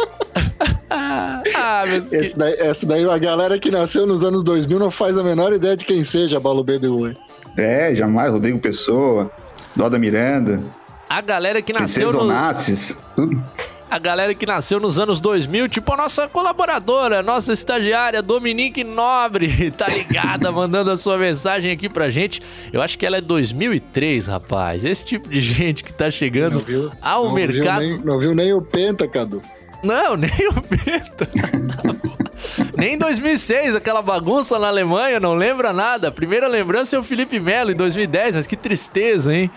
Ah, mas Esse daí, essa daí, a galera que nasceu nos anos 2000 não faz a menor ideia de quem seja Balu BDU, hein? É, jamais. Rodrigo Pessoa, Doda Miranda, A galera que nasceu Princesa no, Onassis, tudo. A galera que nasceu nos anos 2000, tipo a nossa colaboradora, nossa estagiária Dominique Nobre, tá ligada, mandando a sua mensagem aqui pra gente. Eu acho que ela é 2003, rapaz. Esse tipo de gente que tá chegando ao não mercado. Viu nem, não viu nem o Penta, Cadu. Não, nem o Penta. nem em 2006, aquela bagunça na Alemanha, não lembra nada. A primeira lembrança é o Felipe Melo em 2010, mas que tristeza, hein?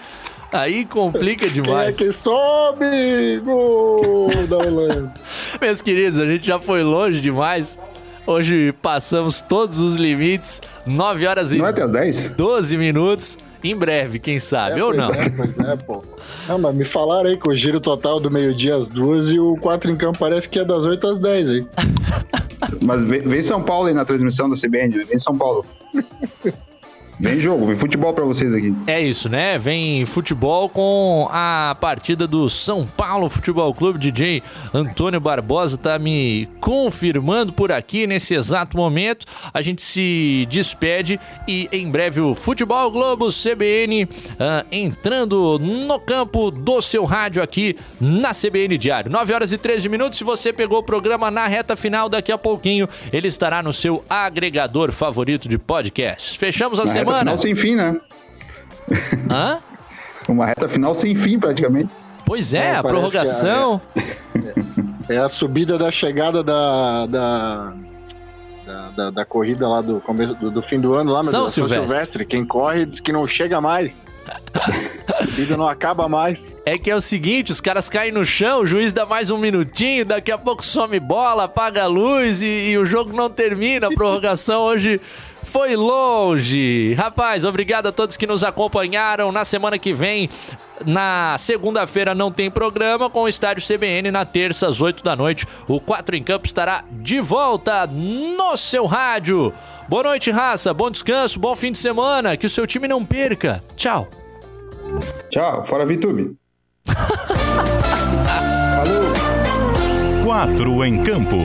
Aí complica demais. Quem é que sobe? Gol da Holanda. Meus queridos, a gente já foi longe demais. Hoje passamos todos os limites. 9 horas e Não é até as 10? 12 minutos. Em breve, quem sabe, ou pois não. É, pois é, pô. Não, mas me falaram aí que o giro total do meio-dia às duas e o 4 em campo parece que é das 8 às 10 aí. Mas vem, São Paulo aí na transmissão da CBN? Vem São Paulo. Vem jogo, vem futebol pra vocês aqui. É isso, né? Vem futebol com a partida do São Paulo Futebol Clube. DJ Antônio Barbosa tá me confirmando por aqui nesse exato momento. A gente se despede e em breve o Futebol Globo CBN ah, entrando no campo do seu rádio aqui na CBN Diário. 9 horas e 13 minutos. Se você pegou o programa na reta final, daqui a pouquinho ele estará no seu agregador favorito de podcasts. Fechamos a Na reta semana. final sem fim, né? Hã? Uma reta final sem fim, praticamente. Pois é, É, a parece prorrogação. É a subida da chegada da, da, da, da, da corrida lá do começo do, do, fim do ano lá, meu São Deus, Silvestre. São Silvestre. Quem corre diz que não chega mais. a vida não acaba mais. É que é o seguinte, os caras caem no chão, o juiz dá mais um minutinho, daqui a pouco some bola, apaga a luz e, e o jogo não termina. A prorrogação hoje foi longe. Rapaz, obrigado a todos que nos acompanharam. Na semana que vem, na segunda-feira, não tem programa com o Estádio CBN. Na terça, às 8 da noite, o 4 em Campo estará de volta no seu rádio. Boa noite, raça. Bom descanso, bom fim de semana. Que o seu time não perca. Tchau. Tchau, fora VTube. Quatro em campo.